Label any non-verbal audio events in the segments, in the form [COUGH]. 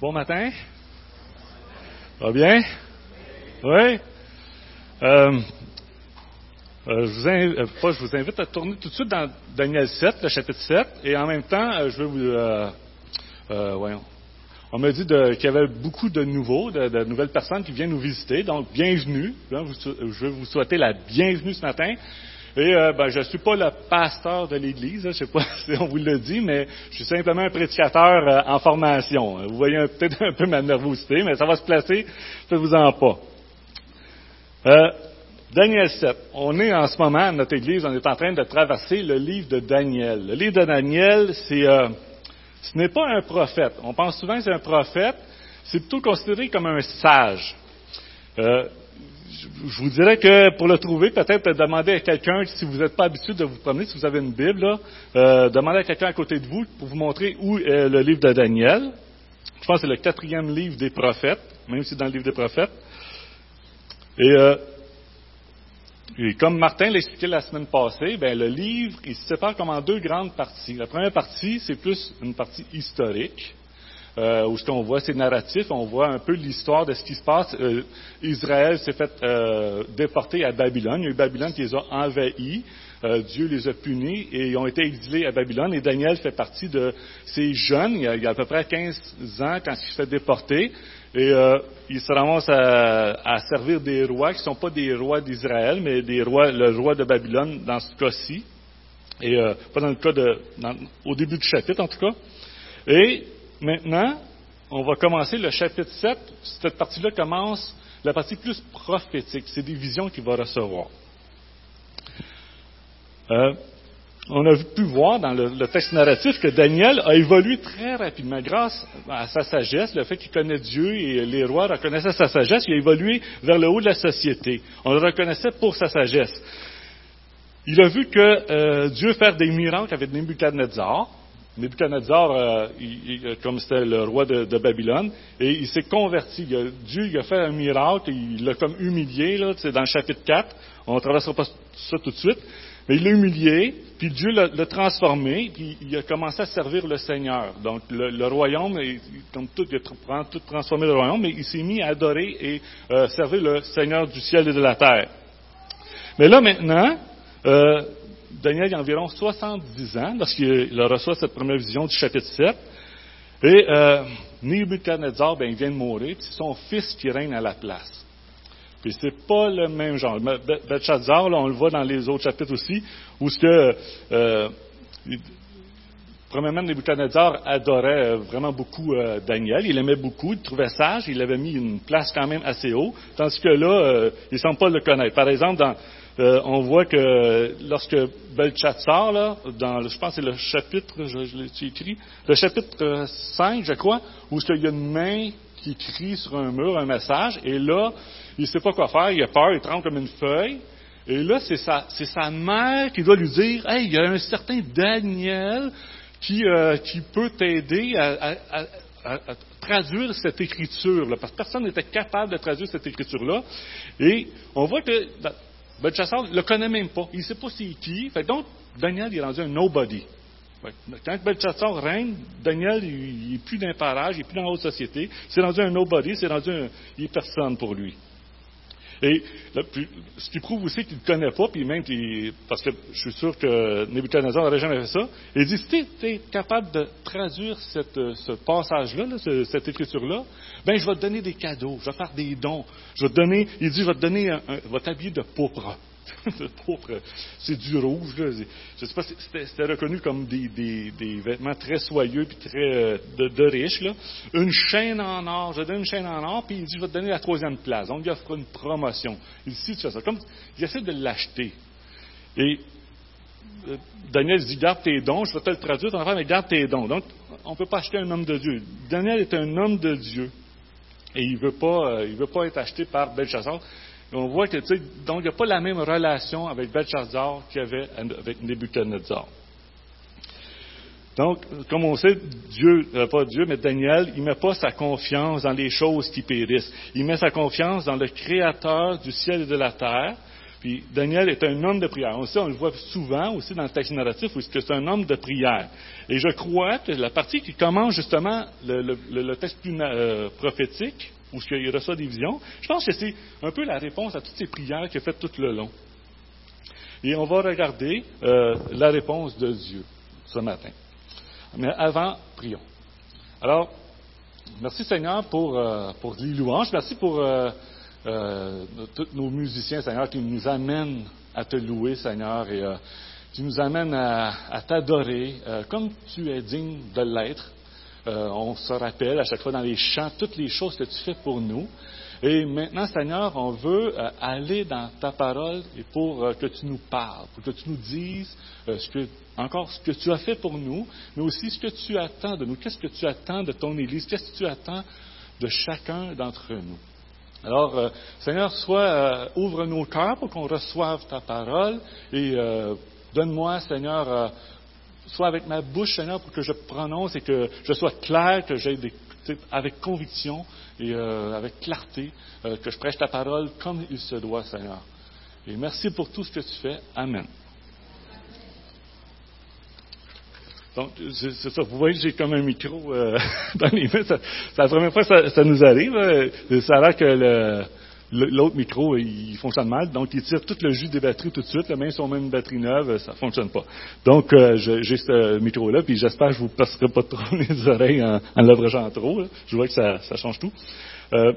Bon matin. Va bien? Oui? Euh, euh, je, vous invite, euh, pas, je vous invite à tourner tout de suite dans Daniel 7, le chapitre 7, et en même temps, euh, je vais vous... Voyons. On m'a dit qu'il y avait beaucoup de nouveaux, de, nouvelles personnes qui viennent nous visiter, donc bienvenue. Je vais vous souhaiter la bienvenue ce matin. Et euh, ben, je ne suis pas le pasteur de l'Église, je ne sais pas [LAUGHS] si on vous le dit, mais je suis simplement un prédicateur euh, en formation. Vous voyez peut-être un peu ma nervosité, mais ça va se placer, faites-vous en pas. Euh, Daniel 7. On est en ce moment, notre Église, on est en train de traverser le livre de Daniel. Le livre de Daniel, c'est, euh, ce n'est pas un prophète. On pense souvent que c'est un prophète. C'est plutôt considéré comme un sage. Euh, je vous dirais que pour le trouver, peut-être demander à quelqu'un, si vous n'êtes pas habitué de vous promener, si vous avez une Bible, là, euh, demandez à quelqu'un à côté de vous pour vous montrer où est le livre de Daniel. Je pense que c'est le quatrième livre des prophètes, même si c'est dans le livre des prophètes. Et, euh, et comme Martin l'expliquait la semaine passée, ben, le livre, il se sépare comme en deux grandes parties. La première partie, c'est plus une partie historique, euh, où qu'on voit, c'est narratif, on voit un peu l'histoire de ce qui se passe. Euh, Israël s'est fait euh, déporter à Babylone. Il y a eu Babylone qui les a envahis. Euh, Dieu les a punis et ils ont été exilés à Babylone. Et Daniel fait partie de ces jeunes. Il y a, il y a à peu près 15 ans quand il se fait déporter. Et euh, il se ramasse à, à servir des rois qui ne sont pas des rois d'Israël, mais des rois, le roi de Babylone dans ce cas-ci. Et euh, pas dans le cas de, au début du chapitre en tout cas. Et maintenant, on va commencer le chapitre 7. Cette partie-là commence la partie plus prophétique. C'est des visions qu'il va recevoir. Euh, on a pu voir dans le, texte narratif que Daniel a évolué très rapidement grâce à sa sagesse, le fait qu'il connaît Dieu et les rois reconnaissaient sa sagesse, il a évolué vers le haut de la société. On le reconnaissait pour sa sagesse. Il a vu que euh, Dieu faire des miracles avec Nebuchadnezzar. Nebuchadnezzar, euh, comme c'était le roi de, Babylone, et il s'est converti. Dieu il a fait un miracle, il l'a comme humilié, là, c'est dans le chapitre 4. On ne traversera pas ça tout de suite. Mais il l'a humilié, puis Dieu l'a transformé, puis il a commencé à servir le Seigneur. Donc le, royaume, comme tout, il a tout transformé le royaume, mais il s'est mis à adorer et euh, servir le Seigneur du ciel et de la terre. Mais là maintenant, euh, Daniel a environ 70 ans lorsqu'il reçoit cette première vision du chapitre 7. Et euh, Nebuchadnezzar, ben, il vient de mourir, puis c'est son fils qui règne à la place. Puis c'est pas le même genre. Be- Be- Belshazzar, là, on le voit dans les autres chapitres aussi, où ce que euh, Premièrement, Nebuchadnezzar adorait euh, vraiment beaucoup euh, Daniel. Il l'aimait beaucoup, il trouvait sage, il avait mis une place quand même assez haut, tandis que là, euh, il ne semble pas le connaître. Par exemple, dans, euh, on voit que lorsque Belshazzar, là, dans, je pense que c'est le chapitre, je, je l'ai écrit, le chapitre euh, 5, je crois, où il y a une main qui écrit sur un mur un message, et là, il ne sait pas quoi faire, il a peur, il tremble comme une feuille, et là, c'est sa, sa mère qui doit lui dire, hey, il y a un certain Daniel qui, euh, peut t'aider à, traduire cette écriture-là, parce que personne n'était capable de traduire cette écriture-là. Et on voit que dans- Belshazzar ne le connaît même pas. Il ne sait pas c'est qui. Fait donc, Daniel il est rendu un nobody. Quand Belshazzar règne, Daniel, n'est plus d'un parage, il n'est plus dans la haute société. C'est rendu un nobody, c'est rendu un, il est personne pour lui. Et là, puis, ce qui prouve aussi qu'il ne connaît pas, puis même parce que je suis sûr que Nebuchadnezzar n'aurait jamais fait ça, il dit, si tu es capable de traduire ce passage-là, là, ce- cette écriture-là, ben je vais te donner des cadeaux, je vais faire des dons, je vais te donner, il dit, je vais te donner, un, un- je vais de pourpre. [LAUGHS] c'est du rouge, là. Je sais pas, c'était reconnu comme des, vêtements très soyeux puis très euh, de, riches, là. Une chaîne en or, je donne une chaîne en or, puis il dit, je vais te donner la troisième place. Donc, il offre une promotion. Il dit, tu fais ça, comme, il essaie de l'acheter. Et euh, Daniel dit, garde tes dons, je vais te le traduire, ton affaire, mais garde tes dons. Donc, on ne peut pas acheter un homme de Dieu. Daniel est un homme de Dieu. Et il ne veut, pas, euh, veut pas être acheté par Belshazzar. Et on voit que, tu sais, donc, il n'y a pas la même relation avec Belshazzar qu'il y avait avec Nebuchadnezzar. Donc, comme on sait, Dieu, euh, pas Dieu, mais Daniel, il ne met pas sa confiance dans les choses qui périssent. Il met sa confiance dans le Créateur du ciel et de la terre. Puis Daniel est un homme de prière. On, sait, on le voit souvent aussi dans le texte narratif où c'est un homme de prière. Et je crois que la partie qui commence justement le, texte plus euh, prophétique, où il reçoit des visions, je pense que c'est un peu la réponse à toutes ces prières qu'il a faites tout le long. Et on va regarder euh, la réponse de Dieu ce matin. Mais avant, prions. Alors, merci Seigneur pour, euh, pour les louanges. Merci pour euh, tous nos musiciens, Seigneur, qui nous amènent à te louer, Seigneur, et qui nous amènent à, t'adorer comme tu es digne de l'être. On se rappelle à chaque fois dans les chants toutes les choses que tu fais pour nous. Et maintenant, Seigneur, on veut aller dans ta parole et pour que tu nous parles, pour que tu nous dises encore ce que tu as fait pour nous, mais aussi ce que tu attends de nous. Qu'est-ce que tu attends de ton Église? Qu'est-ce que tu attends de chacun d'entre nous? Alors, euh, Seigneur, soit euh, ouvre nos cœurs pour qu'on reçoive ta parole et euh, donne-moi, Seigneur, soit avec ma bouche, Seigneur, pour que je prononce et que je sois clair, que j'ai avec conviction et avec clarté, que je prêche ta parole comme il se doit, Seigneur. Et merci pour tout ce que tu fais. Amen. Donc, c'est ça. Vous voyez, j'ai comme un micro euh, [LAUGHS] dans les mains. C'est la première fois que ça, nous arrive. Ça a l'air que l'autre micro, il fonctionne mal. Donc, il tire tout le jus des batteries tout de suite. Même si on met une batterie neuve, ça fonctionne pas. Donc, euh, j'ai ce micro-là, puis j'espère que je vous passerai pas trop [LAUGHS] les oreilles en, en trop. Je vois que ça, change tout. Euh,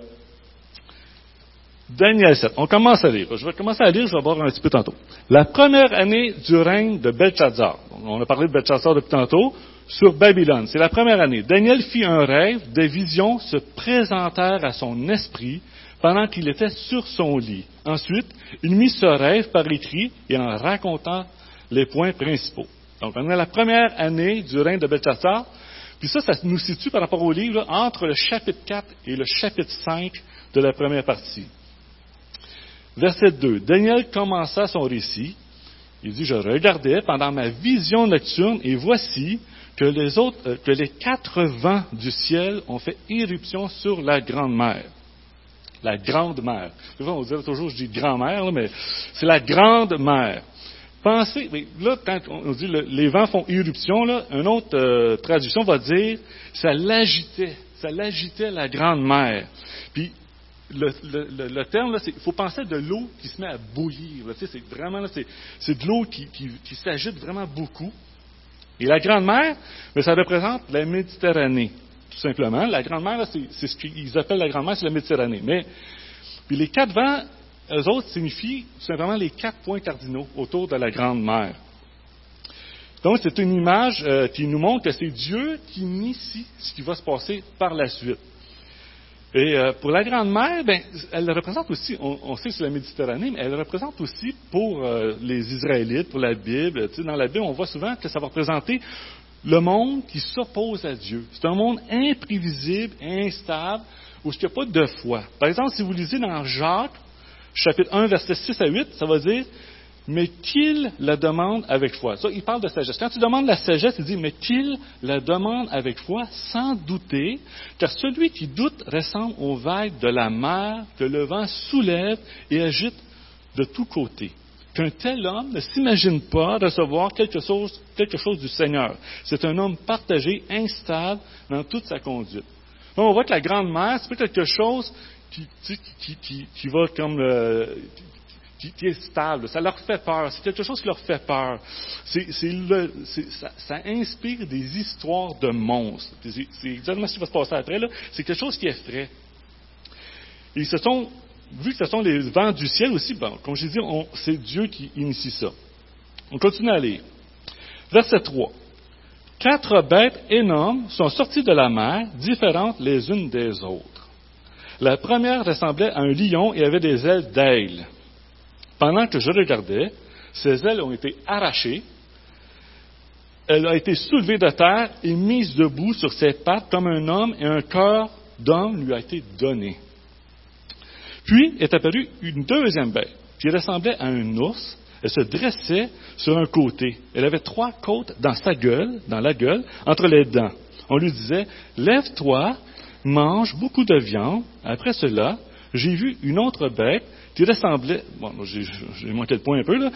Daniel 7. On commence à lire. Je vais commencer à lire, je vais voir un petit peu tantôt. La première année du règne de Belshazzar. On a parlé de Belshazzar depuis tantôt. Sur Babylone. C'est la première année. Daniel fit un rêve. Des visions se présentèrent à son esprit pendant qu'il était sur son lit. Ensuite, il mit ce rêve par écrit et en racontant les points principaux. Donc, on a la première année du règne de Belshazzar. Puis ça, ça nous situe par rapport au livre entre le chapitre 4 et le chapitre 5 de la première partie. Verset 2. Daniel commença son récit. Il dit, je regardais pendant ma vision nocturne et voici que les autres, que les quatre vents du ciel ont fait irruption sur la grande mer. La grande mer. On dirait toujours, je dis grand-mère, mais c'est la grande mer. Pensez, là, quand on dit les vents font irruption, là, une autre euh, traduction va dire, ça l'agitait, ça l'agitait la grande mer. Puis le, terme, il faut penser de l'eau qui se met à bouillir. c'est vraiment, c'est, de l'eau qui, s'agite vraiment beaucoup. Et la Grande Mer, mais ça représente la Méditerranée, tout simplement. La Grande Mer, c'est, ce qu'ils appellent la Grande Mer, c'est la Méditerranée. Mais, puis les quatre vents, eux autres, signifient tout simplement les quatre points cardinaux autour de la Grande Mer. Donc, c'est une image euh, qui nous montre que c'est Dieu qui initie ce qui va se passer par la suite. Et euh, pour la Grande Mer, ben, elle représente aussi, on, sait que c'est la Méditerranée, mais elle représente aussi pour euh, les Israélites, pour la Bible. dans la Bible, on voit souvent que ça va représenter le monde qui s'oppose à Dieu. C'est un monde imprévisible, instable, où il n'y a pas de foi. Par exemple, si vous lisez dans Jacques, chapitre 1, versets 6 à 8, ça va dire mais qu'il la demande avec foi. Ça, il parle de sagesse. Quand tu demandes la sagesse, il dit, mais qu'il la demande avec foi, sans douter, car celui qui doute ressemble aux vagues de la mer que le vent soulève et agite de tous côtés. Qu'un tel homme ne s'imagine pas recevoir quelque chose, quelque chose du Seigneur. C'est un homme partagé, instable dans toute sa conduite. Donc, on voit que la grande mer, c'est pas quelque chose qui, qui, va comme le, qui, est stable. Ça leur fait peur. C'est quelque chose qui leur fait peur. ça, inspire des histoires de monstres. C'est exactement ce qui va se passer après. C'est quelque chose qui effraie. Et ce sont, vu que ce sont les vents du ciel aussi, bon, comme je dit, c'est Dieu qui initie ça. On continue à lire. Verset 3. Quatre bêtes énormes sont sorties de la mer, différentes les unes des autres. La première ressemblait à un lion et avait des ailes d'aigle. Pendant que je regardais, ses ailes ont été arrachées, elle a été soulevée de terre et mise debout sur ses pattes comme un homme et un cœur d'homme lui a été donné. Puis est apparue une deuxième bête qui ressemblait à un ours. Elle se dressait sur un côté. Elle avait trois côtes dans sa gueule, dans la gueule, entre les dents. On lui disait, lève-toi, mange beaucoup de viande. Après cela, j'ai vu une autre bête qui ressemblait, bon, j'ai manqué le point un peu là,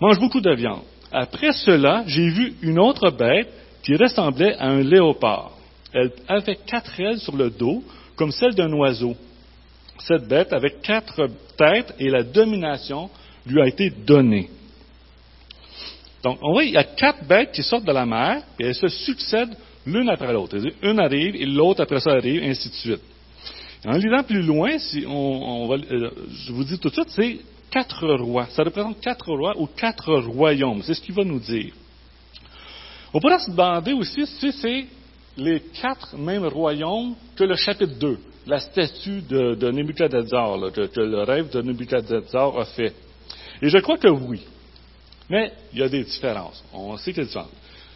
mange beaucoup de viande. Après cela, j'ai vu une autre bête qui ressemblait à un léopard. Elle avait quatre ailes sur le dos, comme celle d'un oiseau. Cette bête avait quatre têtes et la domination lui a été donnée. Donc, on voit, il y a quatre bêtes qui sortent de la mer et elles se succèdent l'une après l'autre. Une arrive et l'autre après ça arrive, ainsi de suite. En lisant plus loin, si on, va, euh, je vous dis tout de suite, c'est quatre rois. Ça représente quatre rois ou quatre royaumes. C'est ce qu'il va nous dire. On pourrait se demander aussi si c'est les quatre mêmes royaumes que le chapitre 2, la statue de, de Nebuchadnezzar, que, le rêve de Nebuchadnezzar a fait. Et je crois que oui. Mais il y a des différences. On sait qu'il y a des différences.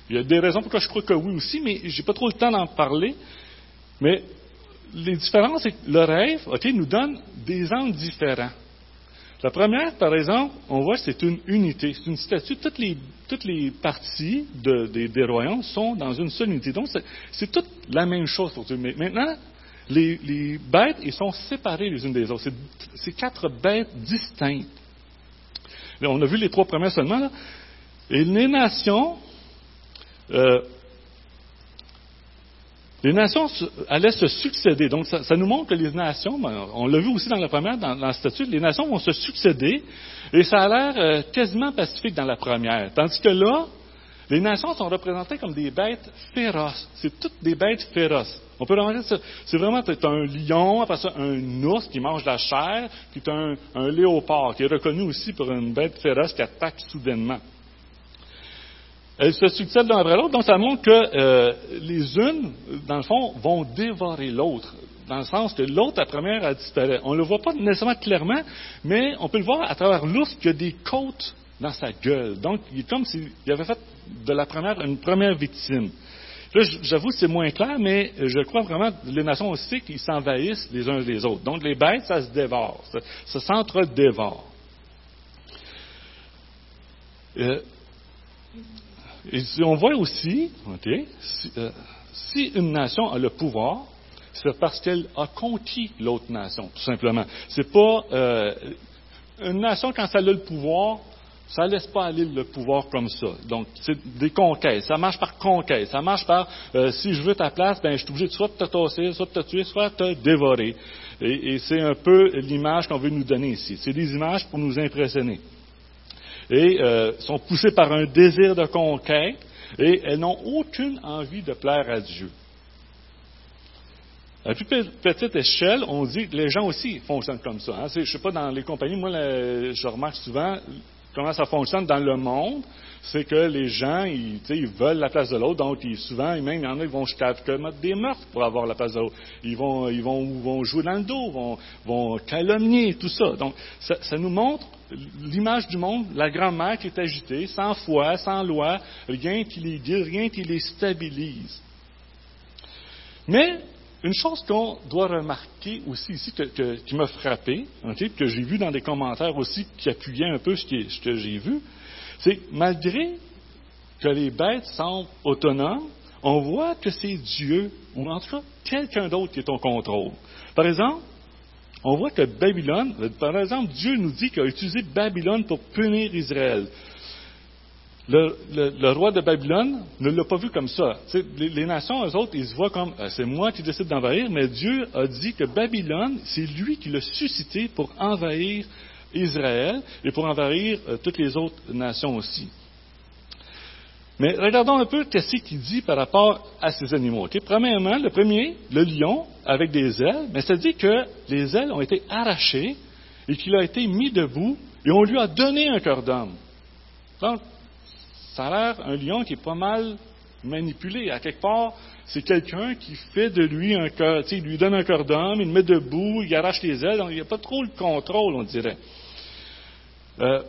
Il y a des raisons pour lesquelles je crois que oui aussi, mais j'ai pas trop le temps d'en parler. Mais les différences, c'est que le rêve, OK, nous donne des angles différents. La première, par exemple, on voit que c'est une unité, c'est une statue. Toutes les, toutes les parties des, royaumes sont dans une seule unité. Donc, c'est toute la même chose pour Dieu. Mais maintenant, les, bêtes, ils sont séparées les unes des autres. C'est quatre bêtes distinctes. on a vu les trois premières seulement. Là. Et les nations, euh, les nations allaient se succéder. Donc, ça, nous montre que les nations, ben, on l'a vu aussi dans la première, dans, la statue, les nations vont se succéder, et ça a l'air euh, quasiment pacifique dans la première. Tandis que là, les nations sont représentées comme des bêtes féroces. C'est toutes des bêtes féroces. On peut remarquer ça. C'est vraiment, un lion, après ça, un ours qui mange la chair, puis un léopard qui est reconnu aussi pour une bête féroce qui attaque soudainement. Elles se succèdent l'un après l'autre, donc ça montre que euh, les unes, dans le fond, vont dévorer l'autre, dans le sens que l'autre, la première, a disparu. On ne le voit pas nécessairement clairement, mais on peut le voir à travers l'ours qu'il y a des côtes dans sa gueule. Donc, il est comme s'il avait fait de la première une première victime. Là, j'avoue c'est moins clair, mais je crois vraiment les nations aussi qu'ils s'envahissent les uns les autres. Donc, les bêtes, ça se dévore, ça, ça s'entre-dévore. Euh, et on voit aussi, euh, si, une nation a le pouvoir, c'est parce qu'elle a conquis l'autre nation, tout simplement. C'est pas euh, une nation quand elle a le pouvoir, ça ne laisse pas aller le pouvoir comme ça. Donc, c'est des conquêtes. Ça marche par conquête. Ça marche par euh, si je veux ta place, ben je suis obligé de soit te tasser, soit te tuer, soit te dévorer. et c'est un peu l'image qu'on veut nous donner ici. C'est des images pour nous impressionner et euh, sont poussées par un désir de conquête et elles n'ont aucune envie de plaire à Dieu. À plus petite échelle, on dit que les gens aussi fonctionnent comme ça. Hein. Je ne sais pas, dans les compagnies, moi, je remarque souvent comment ça fonctionne dans le monde c'est que les gens, ils, ils, veulent la place de l'autre, donc ils, souvent, même, il y en a qui vont jusqu'à commettre des meurtres pour avoir la place de l'autre. Ils vont, ils vont, jouer dans le dos, vont, vont calomnier, tout ça. Donc, ça nous montre l'image du monde, la grand-mère qui est agitée, sans foi, sans loi, rien qui les guide, rien qui les stabilise. Mais, une chose qu'on doit remarquer aussi ici, que, qui m'a frappé, que j'ai vu dans des commentaires aussi qui appuyaient un peu ce, ce que j'ai vu, c'est malgré que les bêtes semblent autonomes, on voit que c'est Dieu, ou en tout cas quelqu'un d'autre qui est au contrôle. Par exemple, on voit que Babylone, par exemple, Dieu nous dit qu'il a utilisé Babylone pour punir Israël. Le, roi de Babylone ne l'a pas vu comme ça. Les, nations, eux autres, ils se voient comme euh, c'est moi qui décide d'envahir, mais Dieu a dit que Babylone, c'est lui qui l'a suscité pour envahir Israël et pour envahir euh, toutes les autres nations aussi. Mais regardons un peu qu'est-ce qu'il dit par rapport à ces animaux. Premièrement, le premier, le lion avec des ailes, mais ça dit que les ailes ont été arrachées et qu'il a été mis debout et on lui a donné un cœur d'homme. Donc, ça a l'air un lion qui est pas mal manipulé. À quelque part, c'est quelqu'un qui fait de lui un cœur, il lui donne un cœur d'homme, il le met debout, il arrache les ailes, donc il n'y a pas trop le contrôle, on dirait. Euh,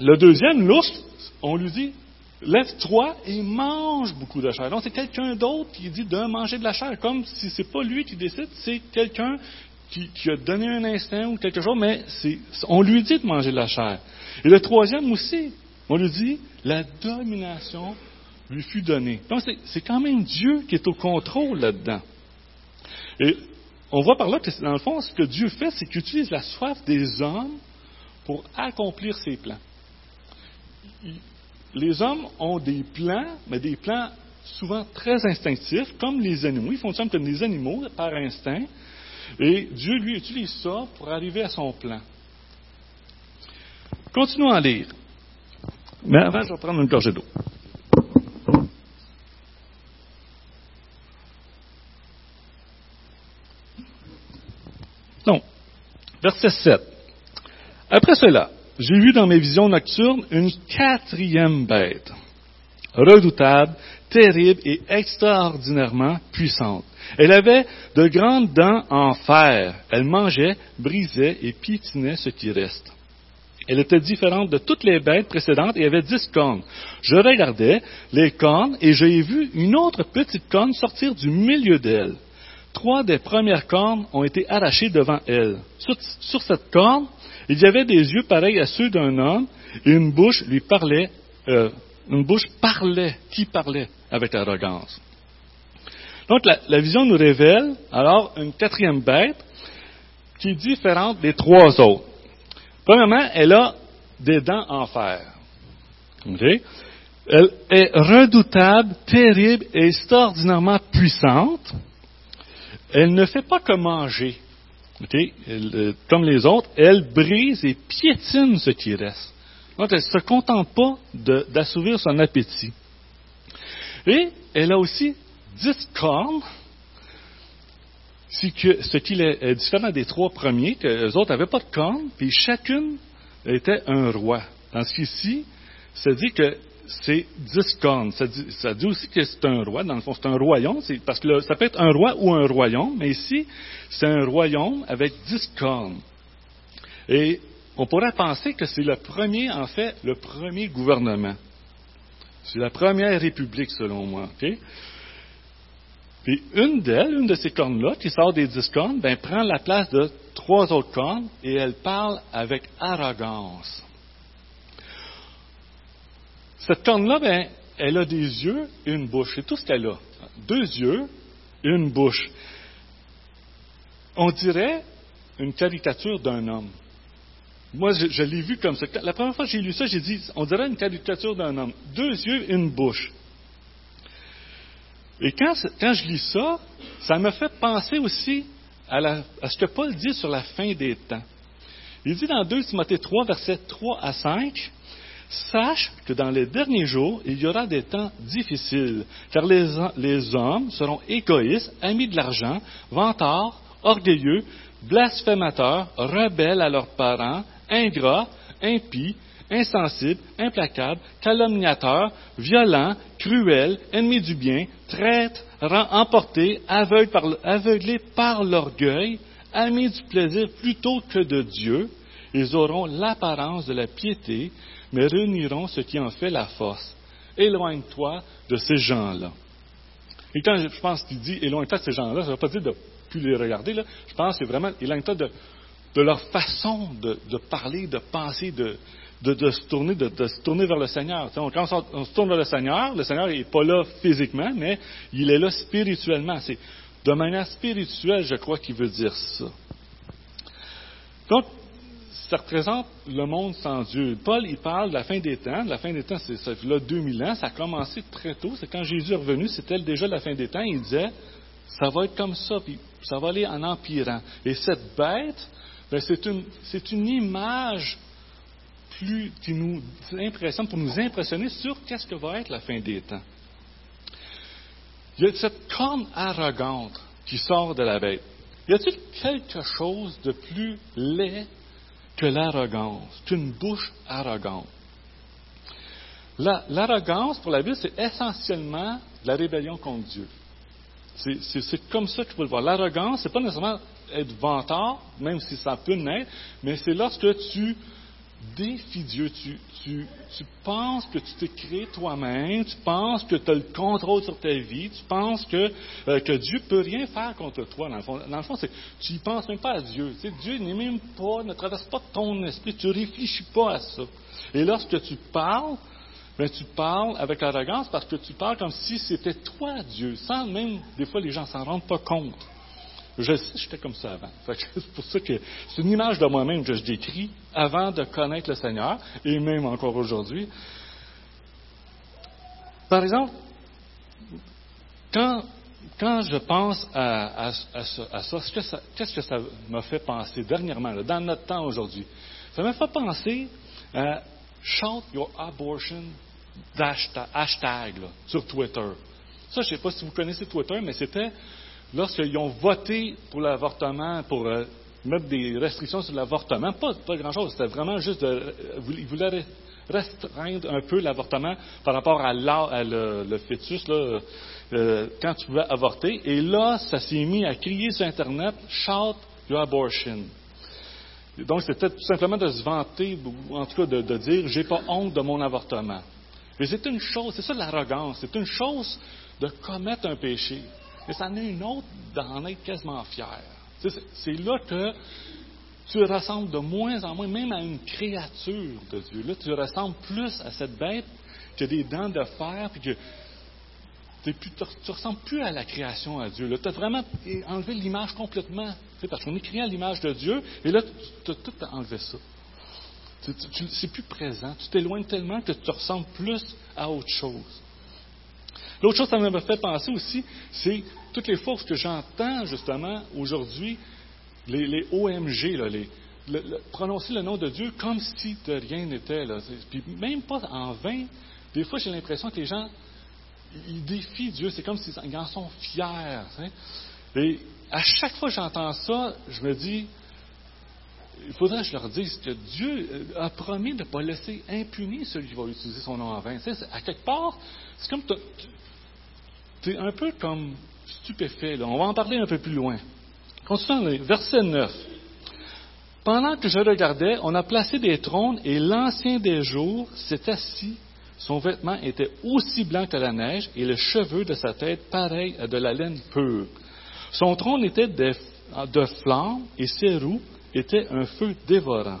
le deuxième, l'ours, on lui dit, lève-toi et mange beaucoup de chair. Donc c'est quelqu'un d'autre qui dit de manger de la chair, comme si c'est pas lui qui décide, c'est quelqu'un qui, a donné un instinct ou quelque chose, mais on lui dit de manger de la chair. Et le troisième aussi, on lui dit, la domination lui fut donnée. Donc c'est quand même Dieu qui est au contrôle là-dedans. Et on voit par là que, dans le fond, ce que Dieu fait, c'est qu'il utilise la soif des hommes pour accomplir ses plans. Les hommes ont des plans, mais des plans souvent très instinctifs, comme les animaux. Ils fonctionnent comme des animaux par instinct. Et Dieu, lui, utilise ça pour arriver à son plan. Continuons à lire. Mais avant, je vais prendre une gorgée d'eau. Donc, verset 7. Après cela, j'ai vu dans mes visions nocturnes une quatrième bête, redoutable, terrible et extraordinairement puissante. Elle avait de grandes dents en fer. Elle mangeait, brisait et piétinait ce qui reste. Elle était différente de toutes les bêtes précédentes et avait dix cornes. Je regardais les cornes et j'ai vu une autre petite corne sortir du milieu d'elle. Trois des premières cornes ont été arrachées devant elle. Sur, cette corne, il y avait des yeux pareils à ceux d'un homme et une bouche lui parlait, euh, une bouche parlait, qui parlait avec arrogance. Donc la, vision nous révèle alors une quatrième bête qui est différente des trois autres. Premièrement, elle a des dents en fer. Elle est redoutable, terrible et extraordinairement puissante. Elle ne fait pas que manger. Euh, comme les autres, elle brise et piétine ce qui reste. Donc, elle ne se contente pas d'assouvir son appétit. Et elle a aussi dix cornes ce qui est différent des trois premiers, que les autres n'avaient pas de cornes, puis chacune était un roi. Dans ce ci ça dit que c'est dix cornes. Ça dit, aussi que c'est un roi. Dans le fond, c'est un royaume. parce que ça peut être un roi ou un royaume, mais ici, c'est un royaume avec dix cornes. Et on pourrait penser que c'est le premier, en fait, le premier gouvernement. C'est la première république, selon moi. Puis une d'elles, une de ces cornes-là, qui sort des dix cornes, ben, prend la place de trois autres cornes et elle parle avec arrogance. Cette corne-là, ben, elle a des yeux et une bouche. C'est tout ce qu'elle a. Deux yeux, et une bouche. On dirait une caricature d'un homme. Moi, je, l'ai vu comme ça. La première fois que j'ai lu ça, j'ai dit, on dirait une caricature d'un homme. Deux yeux et une bouche. Et quand, je lis ça, ça me fait penser aussi à, ce que Paul dit sur la fin des temps. Il dit dans 2 Timothée 3, versets 3 à 5, Sache que dans les derniers jours, il y aura des temps difficiles, car les, hommes seront égoïstes, amis de l'argent, vantards, orgueilleux, blasphémateurs, rebelles à leurs parents, ingrats, impies, insensible, implacable, calomniateur, violent, cruel, ennemi du bien, traître, emporté, aveuglé par l'orgueil, amis du plaisir plutôt que de Dieu, ils auront l'apparence de la piété, mais réuniront ce qui en fait la force. Éloigne-toi de ces gens-là. Et quand je pense qu'il dit éloigne-toi de ces gens-là, ça ne veut pas dire de plus les regarder, je pense que vraiment éloigne-toi de, leur façon de, parler, de penser, de, se tourner, se tourner vers le Seigneur. quand on, se tourne vers le Seigneur, le Seigneur n'est pas là physiquement, mais il est là spirituellement. C'est de manière spirituelle, je crois qu'il veut dire ça. Donc, ça représente le monde sans Dieu. Paul, il parle de la fin des temps. La fin des temps, c'est ça là 2000 ans. Ça a commencé très tôt. C'est quand Jésus est revenu, c'était déjà la fin des temps. Il disait, ça va être comme ça, puis ça va aller en empirant. Et cette bête, ben, c'est une, une image plus, qui nous impressionne, pour nous impressionner sur qu'est-ce que va être la fin des temps. Il y a cette corne arrogante qui sort de la bête. Y a-t-il quelque chose de plus laid que l'arrogance, qu'une bouche arrogante? l'arrogance, pour la Bible, c'est essentiellement la rébellion contre Dieu. C'est comme ça qu'il faut le voir. L'arrogance, c'est pas nécessairement être vantard, même si ça peut naître, mais c'est lorsque tu défie Dieu. Tu, tu, tu, penses que tu t'es créé toi-même, tu penses que tu as le contrôle sur ta vie, tu penses que, euh, que Dieu peut rien faire contre toi. Dans le fond, dans le fond c'est, tu ne penses même pas à Dieu. Tu sais, Dieu n'est même pas, ne traverse pas ton esprit, tu ne réfléchis pas à ça. Et lorsque tu parles, ben, tu parles avec arrogance parce que tu parles comme si c'était toi Dieu, sans même, des fois, les gens s'en rendent pas compte. Je sais, j'étais comme ça avant. [LAUGHS] C'est pour ça que c'est une image de moi-même que je décris avant de connaître le Seigneur, et même encore aujourd'hui. Par exemple, quand, quand je pense à, ça, qu'est-ce que ça m'a fait penser dernièrement, dans notre temps aujourd'hui? Ça m'a fait penser à Shout Your Abortion hashtag sur Twitter. Ça, je ne sais pas si vous connaissez Twitter, mais c'était lorsqu'ils ont voté pour l'avortement, pour euh, mettre des restrictions sur l'avortement. Pas, pas grand-chose, c'était vraiment juste de. Ils voulaient restreindre un peu l'avortement par rapport à, le, fœtus, euh, quand tu pouvais avorter. Et là, ça s'est mis à crier sur Internet Shout your abortion. Donc, c'était tout simplement de se vanter, ou en tout cas de, de dire J'ai pas honte de mon avortement. Mais c'est une chose, c'est ça l'arrogance, c'est une chose de commettre un péché. Mais ça en est une autre d'en être quasiment fier. C'est là que tu ressembles de moins en moins, même à une créature de Dieu. Là, tu ressembles plus à cette bête qui a des dents de fer, puis que tu ne ressembles plus à la création à Dieu. Tu as vraiment enlevé l'image complètement. Parce qu'on est créé à l'image de Dieu, et là, tu as tout enlevé ça. C'est plus présent. Tu t'éloignes tellement que tu te ressembles plus à autre chose. L'autre chose que ça m'a fait penser aussi, c'est toutes les fois que j'entends justement aujourd'hui les, OMG, les, prononcer le nom de Dieu comme si de rien n'était. Puis même pas en vain. Des fois, j'ai l'impression que les gens, ils défient Dieu. C'est comme s'ils en sont fiers. Et à chaque fois que j'entends ça, je me dis, il faudrait que je leur dise que Dieu euh, a promis de ne pas laisser impuni celui qui va utiliser son nom en vain. à quelque part, c'est comme tu es un peu comme stupéfait. On va en parler un peu plus loin. Continuons, verset 9. Pendant que je regardais, on a placé des trônes et l'ancien des jours s'est assis. Son vêtement était aussi blanc que la neige et le cheveu de sa tête pareil à de la laine pure. Son trône était de, de flammes et ses roues était un feu dévorant.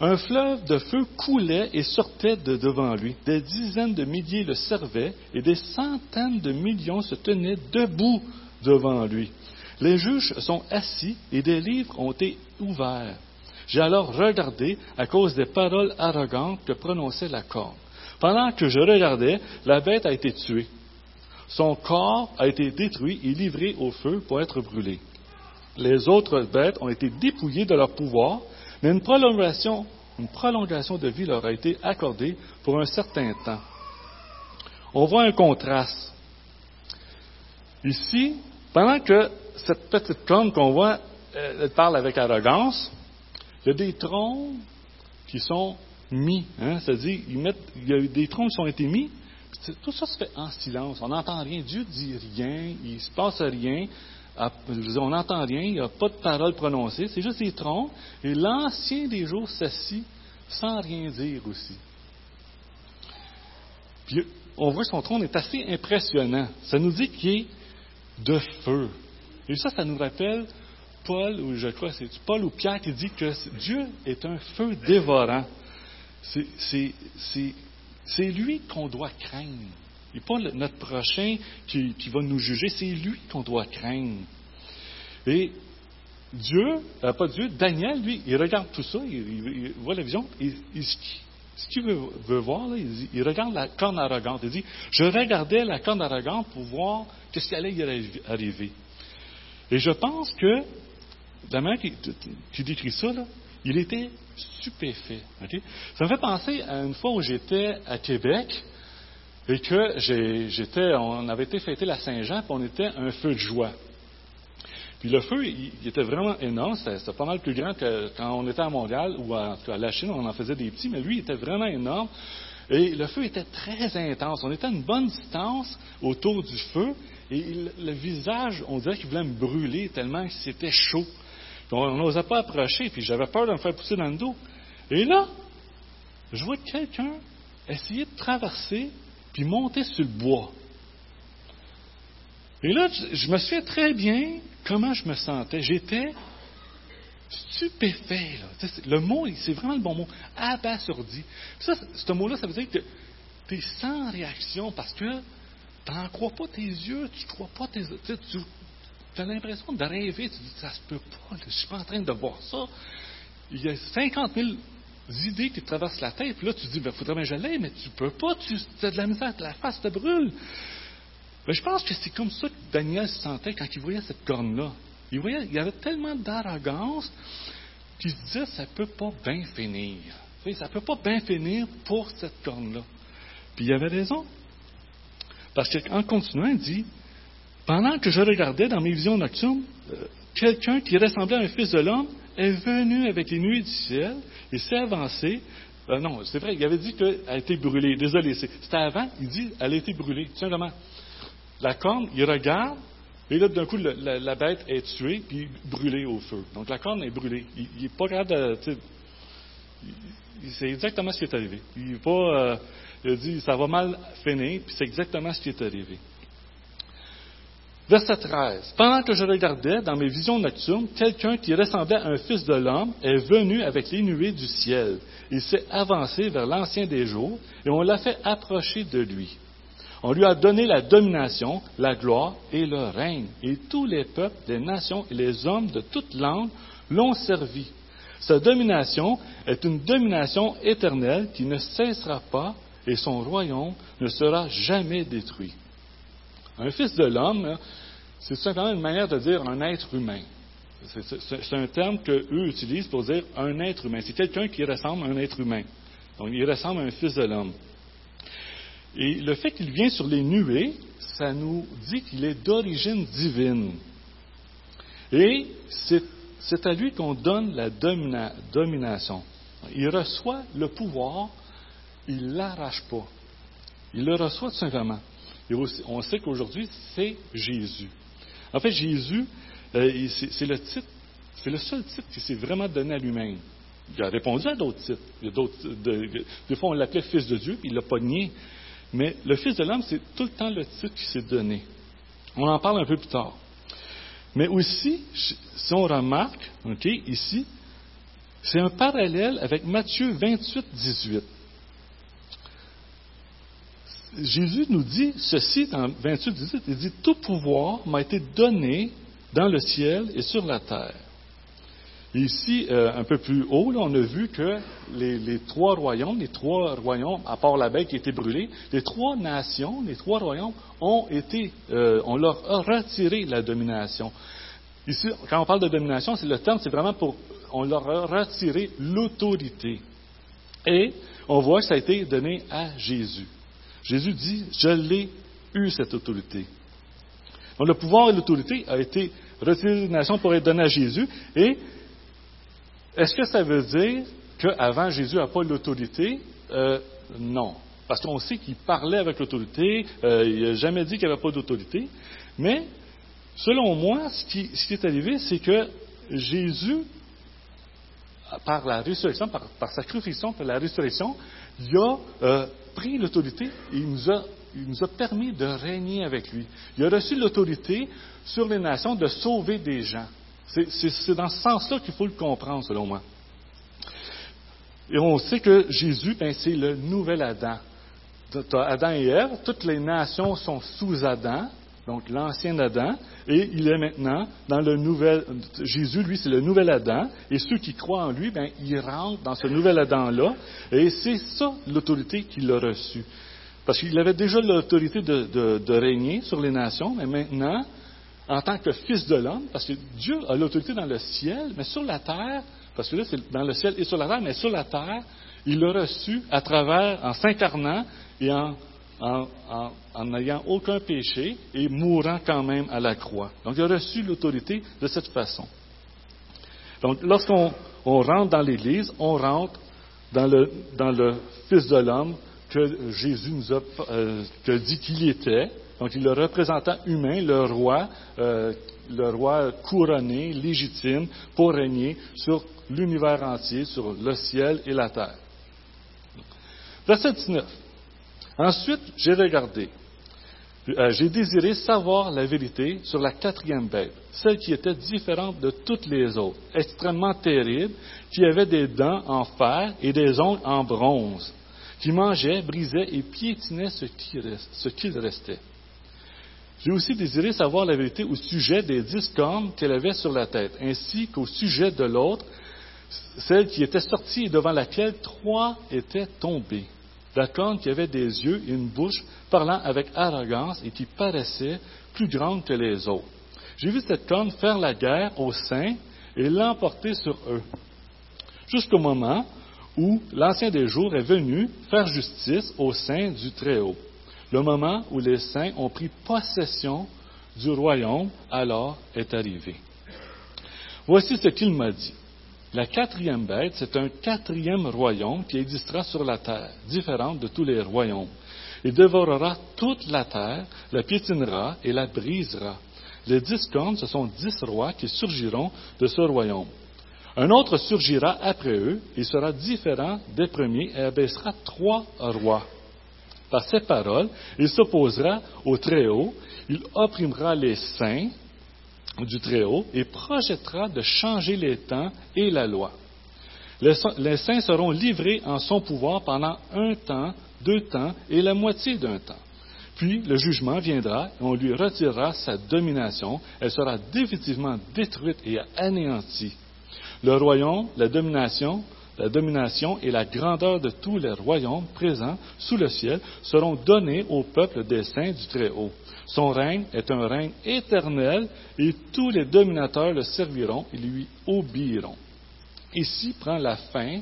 Un fleuve de feu coulait et sortait de devant lui. Des dizaines de milliers le servaient et des centaines de millions se tenaient debout devant lui. Les juges sont assis et des livres ont été ouverts. J'ai alors regardé à cause des paroles arrogantes que prononçait la corne. Pendant que je regardais, la bête a été tuée. Son corps a été détruit et livré au feu pour être brûlé. Les autres bêtes ont été dépouillées de leur pouvoir, mais une prolongation, une prolongation de vie leur a été accordée pour un certain temps. On voit un contraste. Ici, pendant que cette petite corne qu'on voit, euh, elle parle avec arrogance, il y a des trônes qui sont mis. Hein, c'est-à-dire, il y a des trônes qui ont été mis. Tout ça se fait en silence. On n'entend rien. Dieu dit rien. Il ne se passe rien on n'entend rien, il n'y a pas de parole prononcée, c'est juste des troncs, et l'ancien des jours s'assit sans rien dire aussi. Puis on voit son trône est assez impressionnant. Ça nous dit qu'il est de feu. Et ça, ça nous rappelle Paul, ou je crois c'est Paul ou Pierre qui dit que Dieu est un feu dévorant. C'est lui qu'on doit craindre. Il n'est pas notre prochain qui, va nous juger, c'est lui qu'on doit craindre. Et Dieu, euh, pas Dieu, Daniel, lui, il regarde tout ça, il, voit la vision, et, ce qu'il veut, voir, il, regarde la corne arrogante. Il dit, je regardais la corne arrogante pour voir qu'est-ce qui allait y arriver. Et je pense que, la manière qui, décrit ça, il était stupéfait. Ça me fait penser à une fois où j'étais à Québec, et que j'étais, on avait été fêter la Saint-Jean, puis on était un feu de joie. Puis le feu, il, était vraiment énorme, c'était pas mal plus grand que quand on était à Montréal ou à, la Chine, on en faisait des petits, mais lui, il était vraiment énorme. Et le feu était très intense. On était à une bonne distance autour du feu, et le visage, on dirait qu'il voulait me brûler tellement que c'était chaud. on n'osait pas approcher, puis j'avais peur de me faire pousser dans le dos. Et là, je vois quelqu'un essayer de traverser puis monter sur le bois. Et là, je me souviens très bien comment je me sentais. J'étais stupéfait. Le mot, c'est vraiment le bon mot, abasourdi. ça, ce mot-là, ça veut dire que tu es sans réaction parce que tu n'en crois pas tes yeux, tu ne crois pas tes... Tu, tu as l'impression de rêver. Tu dis, ça se peut pas, je suis pas en train de voir ça. Il y a 50 000 idées qui te traversent la tête. Puis là, tu dis, il ben, faudrait bien que je l'aie, mais tu peux pas, tu as de la misère, la face te brûle. Mais je pense que c'est comme ça que Daniel se sentait quand il voyait cette corne-là. Il, voyait, il y avait tellement d'arrogance qu'il se disait, ça ne peut pas bien finir. Ça ne peut pas bien finir pour cette corne-là. Puis il avait raison. Parce qu'en continuant, il dit, pendant que je regardais dans mes visions nocturnes, euh, quelqu'un qui ressemblait à un fils de l'homme est venu avec les nuées du ciel et s'est avancé. Euh, non, c'est vrai, il avait dit qu'elle a été brûlée. Désolé, c'était avant, il dit elle a été brûlée. Tout simplement. La corne, il regarde, et là, d'un coup, la, bête est tuée, puis brûlée au feu. Donc la corne est brûlée. Il n'est pas capable de. C'est exactement ce qui est arrivé. Il, pas, euh, il a dit ça va mal finir, puis c'est exactement ce qui est arrivé. Verset 13. Pendant que je regardais dans mes visions nocturnes, quelqu'un qui ressemblait à un fils de l'homme est venu avec les nuées du ciel. Il s'est avancé vers l'ancien des jours et on l'a fait approcher de lui. On lui a donné la domination, la gloire et le règne. Et tous les peuples, les nations et les hommes de toute langue l'ont servi. Sa domination est une domination éternelle qui ne cessera pas et son royaume ne sera jamais détruit. Un fils de l'homme, c'est simplement une manière de dire un être humain. C'est un terme qu'eux utilisent pour dire un être humain. C'est quelqu'un qui ressemble à un être humain. Donc, il ressemble à un fils de l'homme. Et le fait qu'il vient sur les nuées, ça nous dit qu'il est d'origine divine. Et c'est à lui qu'on donne la domination. Il reçoit le pouvoir, il ne l'arrache pas. Il le reçoit tout simplement. Et on sait qu'aujourd'hui, c'est Jésus. En fait, Jésus, euh, c'est le seul titre qui s'est vraiment donné à lui-même. Il a répondu à d'autres titres. D'autres, des fois, on l'appelait Fils de Dieu, puis il l'a pas nié. Mais le Fils de l'homme, c'est tout le temps le titre qui s'est donné. On en parle un peu plus tard. Mais aussi, si on remarque, OK, ici, c'est un parallèle avec Matthieu 28, 18. Jésus nous dit ceci dans 28, 18, il dit, Tout pouvoir m'a été donné dans le ciel et sur la terre. ici, euh, un peu plus haut, on a vu que les, trois royaumes, les trois royaumes, à part la bête qui a été brûlée, les trois nations, les trois royaumes ont été, euh, on leur a retiré la domination. Ici, quand on parle de domination, c'est le terme, c'est vraiment pour, on leur a retiré l'autorité. Et on voit que ça a été donné à Jésus. Jésus dit, je l'ai eu cette autorité. Donc le pouvoir et l'autorité a été retiré des nations pour être donné à Jésus. Et est-ce que ça veut dire qu'avant Jésus n'a pas l'autorité? Euh, Non. Parce qu'on sait qu'il parlait avec l'autorité, euh, il n'a jamais dit qu'il n'y avait pas d'autorité. Mais, selon moi, ce qui, est arrivé, c'est que Jésus, par la résurrection, par, sa crucifixion, par la résurrection, il a euh, pris l'autorité et il nous, a, permis de régner avec lui. Il a reçu l'autorité sur les nations de sauver des gens. C'est dans ce sens-là qu'il faut le comprendre, selon moi. Et on sait que Jésus, ben, c'est le nouvel Adam. Adam et Ève, toutes les nations sont sous Adam, donc l'ancien Adam, et il est maintenant dans le nouvel. Jésus, lui, c'est le nouvel Adam, et ceux qui croient en lui, ben, ils rentrent dans ce nouvel Adam-là, et c'est ça l'autorité qu'il a reçue. Parce qu'il avait déjà l'autorité de, de, régner sur les nations, mais maintenant, en tant que fils de l'homme, parce que Dieu a l'autorité dans le ciel, mais sur la terre, parce que là, c'est dans le ciel et sur la terre, mais sur la terre, il l'a reçu à travers, en s'incarnant et en en n'ayant aucun péché et mourant quand même à la croix. Donc, il a reçu l'autorité de cette façon. Donc, lorsqu'on rentre dans l'Église, on rentre dans le, dans le Fils de l'homme que Jésus nous a euh, dit qu'il était. Donc, il est le représentant humain, le roi, euh, le roi couronné, légitime, pour régner sur l'univers entier, sur le ciel et la terre. Verset 19. Ensuite, j'ai regardé. Euh, j'ai désiré savoir la vérité sur la quatrième bête, celle qui était différente de toutes les autres, extrêmement terrible, qui avait des dents en fer et des ongles en bronze, qui mangeait, brisait et piétinait ce qu'il restait. J'ai aussi désiré savoir la vérité au sujet des dix cornes qu'elle avait sur la tête, ainsi qu'au sujet de l'autre, celle qui était sortie et devant laquelle trois étaient tombés. La corne qui avait des yeux et une bouche, parlant avec arrogance et qui paraissait plus grande que les autres. J'ai vu cette corne faire la guerre aux saints et l'emporter sur eux, jusqu'au moment où l'Ancien des jours est venu faire justice aux saints du Très-Haut. Le moment où les saints ont pris possession du royaume, alors est arrivé. Voici ce qu'il m'a dit. La quatrième bête, c'est un quatrième royaume qui existera sur la terre, différent de tous les royaumes. Il dévorera toute la terre, la piétinera et la brisera. Les dix cornes, ce sont dix rois qui surgiront de ce royaume. Un autre surgira après eux, il sera différent des premiers et abaissera trois rois. Par ces paroles, il s'opposera au Très-Haut, il opprimera les saints du Très-Haut et projettera de changer les temps et la loi. Les saints seront livrés en son pouvoir pendant un temps, deux temps et la moitié d'un temps. Puis le jugement viendra et on lui retirera sa domination. Elle sera définitivement détruite et anéantie. Le royaume, la domination, la domination et la grandeur de tous les royaumes présents sous le ciel seront donnés au peuple des saints du Très-Haut. Son règne est un règne éternel et tous les dominateurs le serviront et lui obéiront. Ici prend la fin,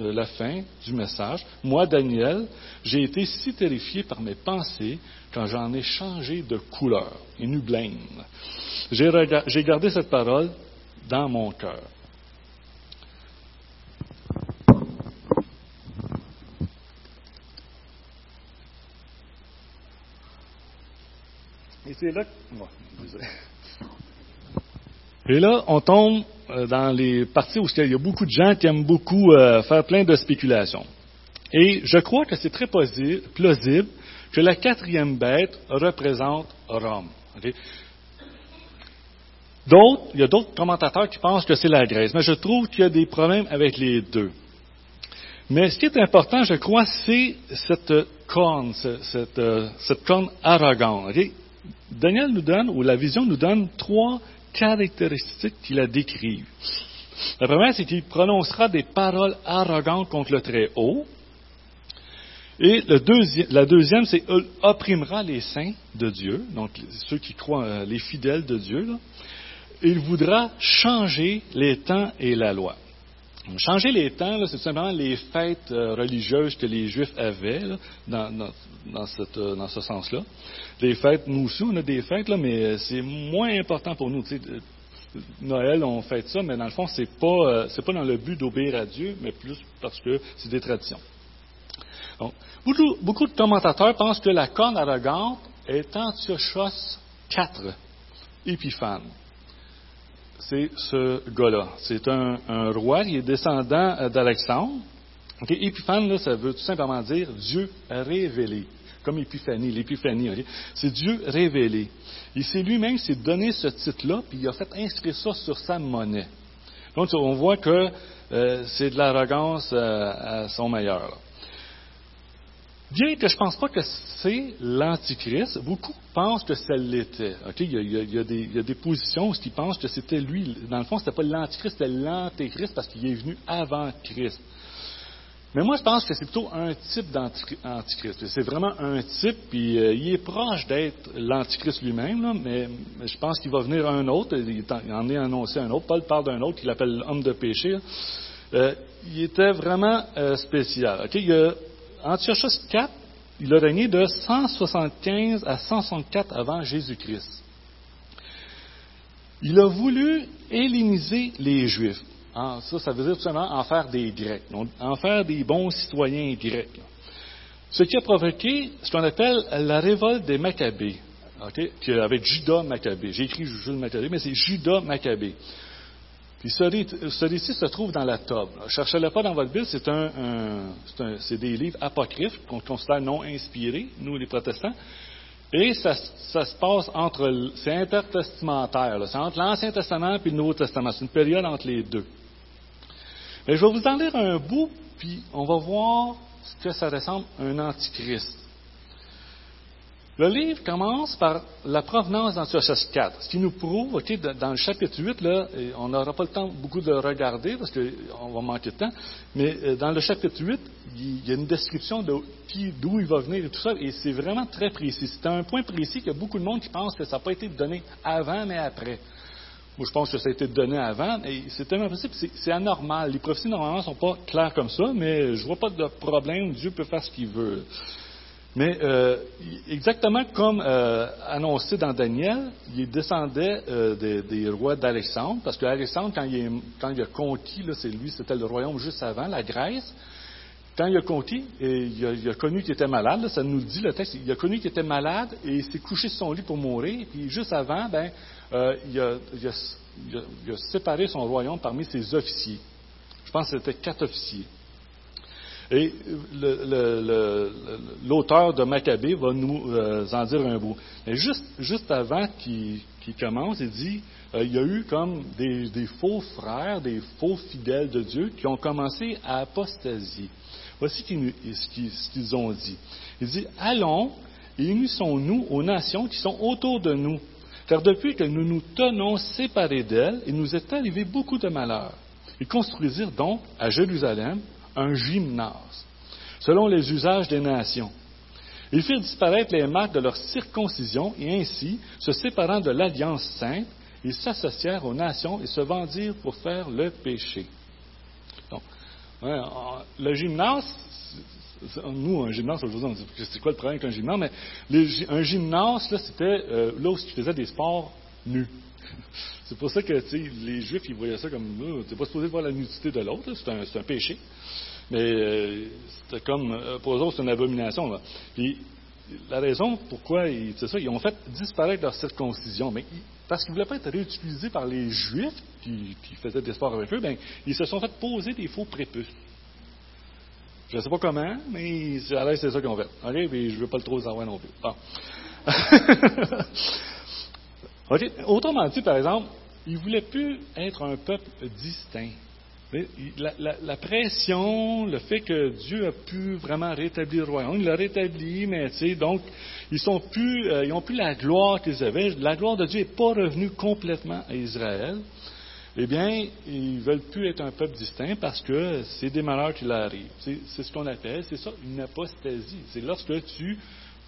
euh, la fin du message. Moi, Daniel, j'ai été si terrifié par mes pensées quand j'en ai changé de couleur. Et. J'ai gardé cette parole dans mon cœur. Et c'est là Et là, on tombe euh, dans les parties où il y a beaucoup de gens qui aiment beaucoup euh, faire plein de spéculations. Et je crois que c'est très plausible que la quatrième bête représente Rome. D'autres, il y a d'autres commentateurs qui pensent que c'est la Grèce, mais je trouve qu'il y a des problèmes avec les deux. Mais ce qui est important, je crois, c'est cette corne, cette, euh, cette corne arrogante. Daniel nous donne, ou la vision nous donne trois caractéristiques qui la décrivent. La première, c'est qu'il prononcera des paroles arrogantes contre le Très-Haut. Et la deuxième, c'est qu'il opprimera les saints de Dieu, donc ceux qui croient, euh, les fidèles de Dieu. Il voudra changer les temps et la loi. Changer les temps, c'est simplement les fêtes euh, religieuses que les Juifs avaient dans, euh, dans, ce sens-là. Les fêtes, nous aussi, on a des fêtes, mais euh, c'est moins important pour nous. Noël, on fête ça, mais dans le fond, c'est pas, pas dans le but d'obéir à Dieu, mais plus parce que c'est des traditions. beaucoup, beaucoup, de commentateurs pensent que la corne arrogante est Antiochos IV, Épiphane c'est ce gars-là. C'est un, roi, qui est descendant euh, d'Alexandre. Épiphane, là, ça veut tout simplement dire Dieu révélé, comme Épiphanie, l'épiphanie. C'est Dieu révélé. Il s'est lui-même s'est donné ce titre-là, puis il a fait inscrire ça sur sa monnaie. Donc, on voit que euh, c'est de l'arrogance euh, à son meilleur. Bien que je ne pense pas que c'est l'Antichrist, beaucoup pensent que ça l'était. Il, y a, des, positions où ils pensent que c'était lui. Dans le fond, ce n'était pas l'Antichrist, c'était l'Antéchrist parce qu'il est venu avant Christ. Mais moi, je pense que c'est plutôt un type d'antichrist. C'est vraiment un type, puis euh, il est proche d'être l'antichrist lui-même, mais, je pense qu'il va venir un autre. Il, en est annoncé un autre. Paul parle d'un autre qu'il appelle l'homme de péché. Euh, il était vraiment euh, spécial. Il y a Antiochus IV, il a régné de 175 à 164 avant Jésus-Christ. Il a voulu helléniser les Juifs. Ça, ça veut dire tout simplement en faire des Grecs, en faire des bons citoyens grecs. Ce qui a provoqué ce qu'on appelle la révolte des Maccabées, avec Judas Maccabée. J'ai écrit Judas Maccabée, mais c'est Judas Maccabée. Puis ce, récit se trouve dans la Tob. Cherchez-le pas dans votre Bible, c'est un, des livres apocryphes qu'on considère non inspirés, nous les protestants. Et ça, se passe entre, c'est intertestamentaire, c'est entre l'Ancien Testament et le Nouveau Testament. C'est une période entre les deux. Mais je vais vous en lire un bout, puis on va voir ce que ça ressemble à un antichrist. Le livre commence par la provenance d'Antiochus 4, ce qui nous prouve, OK, dans le chapitre 8, là, on n'aura pas le temps beaucoup de regarder parce qu'on va manquer de temps, mais euh, dans le chapitre 8, il y a une description de d'où il va venir et tout ça, et c'est vraiment très précis. C'est un point précis qu'il y a beaucoup de monde qui pense que ça n'a pas été donné avant, mais après. Moi, je pense que ça a été donné avant, et c'est tellement possible, c'est anormal. Les prophéties, normalement, ne sont pas claires comme ça, mais je ne vois pas de problème. Dieu peut faire ce qu'il veut. Mais euh, exactement comme euh, annoncé dans Daniel, il descendait euh, des, rois d'Alexandre, parce qu'Alexandre, quand, il, a conquis, là, c'est lui, c'était le royaume juste avant, la Grèce, quand il a conquis, et il, a, connu qu'il était malade, ça nous le dit le texte, il a connu qu'il était malade et il s'est couché sur son lit pour mourir, puis juste avant, ben, il, a, séparé son royaume parmi ses officiers. Je pense que c'était quatre officiers. Et l'auteur de Maccabée va nous euh, en dire un bout. Mais juste, juste avant qu'il commence, il dit euh, il y a eu comme des, faux frères, des faux fidèles de Dieu qui ont commencé à apostasier. Voici ce qu'ils ont dit. Il dit Allons et unissons-nous aux nations qui sont autour de nous. Car depuis que nous nous tenons séparés d'elles, il nous est arrivé beaucoup de malheurs. Ils construisirent donc à Jérusalem un gymnase, selon les usages des nations. Ils firent disparaître les marques de leur circoncision et ainsi, se séparant de l'alliance sainte, ils s'associèrent aux nations et se vendirent pour faire le péché. Donc, le gymnase, nous, un gymnase, aujourd'hui, on dit c'est quoi le problème avec un gymnase, mais un gymnase, là, c'était euh, là où ils faisaient des sports nus. C'est pour ça que les Juifs, ils voyaient ça comme, tu n'es pas supposé voir la nudité de l'autre, c'est un, péché. Mais euh, c'était comme, euh, pour eux autres, c'est une abomination. Puis, la raison pourquoi c'est ça, ils ont fait disparaître leur circoncision, mais parce qu'ils ne voulaient pas être réutilisés par les Juifs qui, faisaient des sports avec eux, ben, ils se sont fait poser des faux prépuces. Je ne sais pas comment, mais à l'aise, c'est ça qu'ils ont fait. OK? Puis je ne veux pas le trop savoir non plus. [LAUGHS] Autrement dit, par exemple, ils ne voulaient plus être un peuple distinct. La, pression, le fait que Dieu a pu vraiment rétablir le royaume, il l'a rétabli, mais tu sais, donc, ils sont plus, euh, plus la gloire qu'ils avaient. La gloire de Dieu n'est pas revenue complètement à Israël. Eh bien, ils veulent plus être un peuple distinct parce que c'est des malheurs qui leur arrivent. C'est ce qu'on appelle, c'est ça, une apostasie. C'est lorsque tu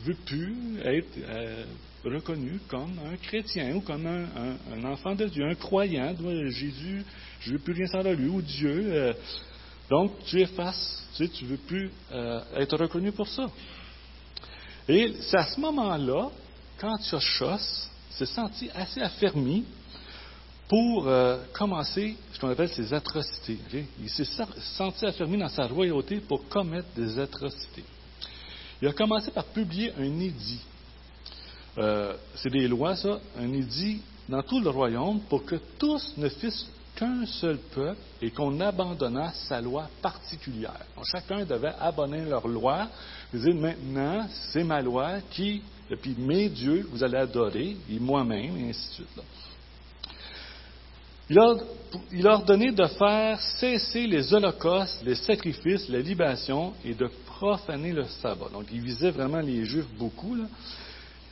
veux plus être euh, reconnu comme un chrétien ou comme un, enfant de Dieu, un croyant. Jésus, je ne veux plus rien savoir de lui, ou Dieu. Euh, donc, tu effaces, tu ne veux plus euh, être reconnu pour ça. Et c'est à ce moment-là, quand Tiochos s'est senti assez affermi pour commencer ce qu'on appelle ses atrocités. Il s'est senti affermi dans sa royauté pour commettre des atrocités. Il a commencé par publier un édit. Euh, c'est des lois, ça, un édit dans tout le royaume pour que tous ne fissent qu'un seul peuple et qu'on abandonnât sa loi particulière. chacun devait abonner leur loi, dire maintenant, c'est ma loi qui, et puis mes dieux, vous allez adorer, et moi-même, et ainsi de suite. Il a, il ordonné de faire cesser les holocaustes, les sacrifices, les libations et de profaner le sabbat. Donc, il visait vraiment les Juifs beaucoup.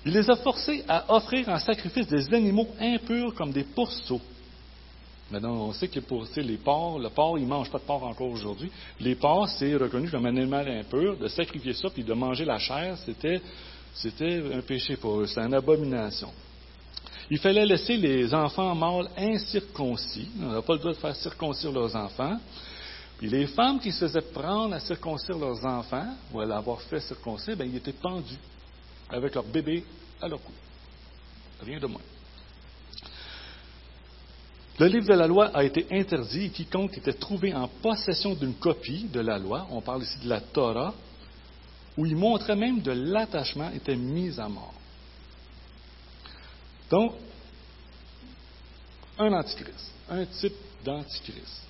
Il les a forcés à offrir en sacrifice des animaux impurs comme des pourceaux. Maintenant, on sait que pour les porcs, le porc, il ne mange pas de porc encore aujourd'hui. Les porcs, c'est reconnu comme un animal impur. De sacrifier ça puis de manger la chair, c'était, un péché pour eux. C'était une abomination. Il fallait laisser les enfants mâles incirconcis. On n'a pas le droit de faire circoncire leurs enfants. Puis les femmes qui se faisaient prendre à circoncire leurs enfants, ou à l'avoir fait circoncire, bien, ils étaient pendus avec leur bébé à leur cou. Rien de moins. Le livre de la loi a été interdit et quiconque était trouvé en possession d'une copie de la loi, on parle ici de la Torah, où il montrait même de l'attachement, était mis à mort. Donc, un antichrist, un type d'antichrist.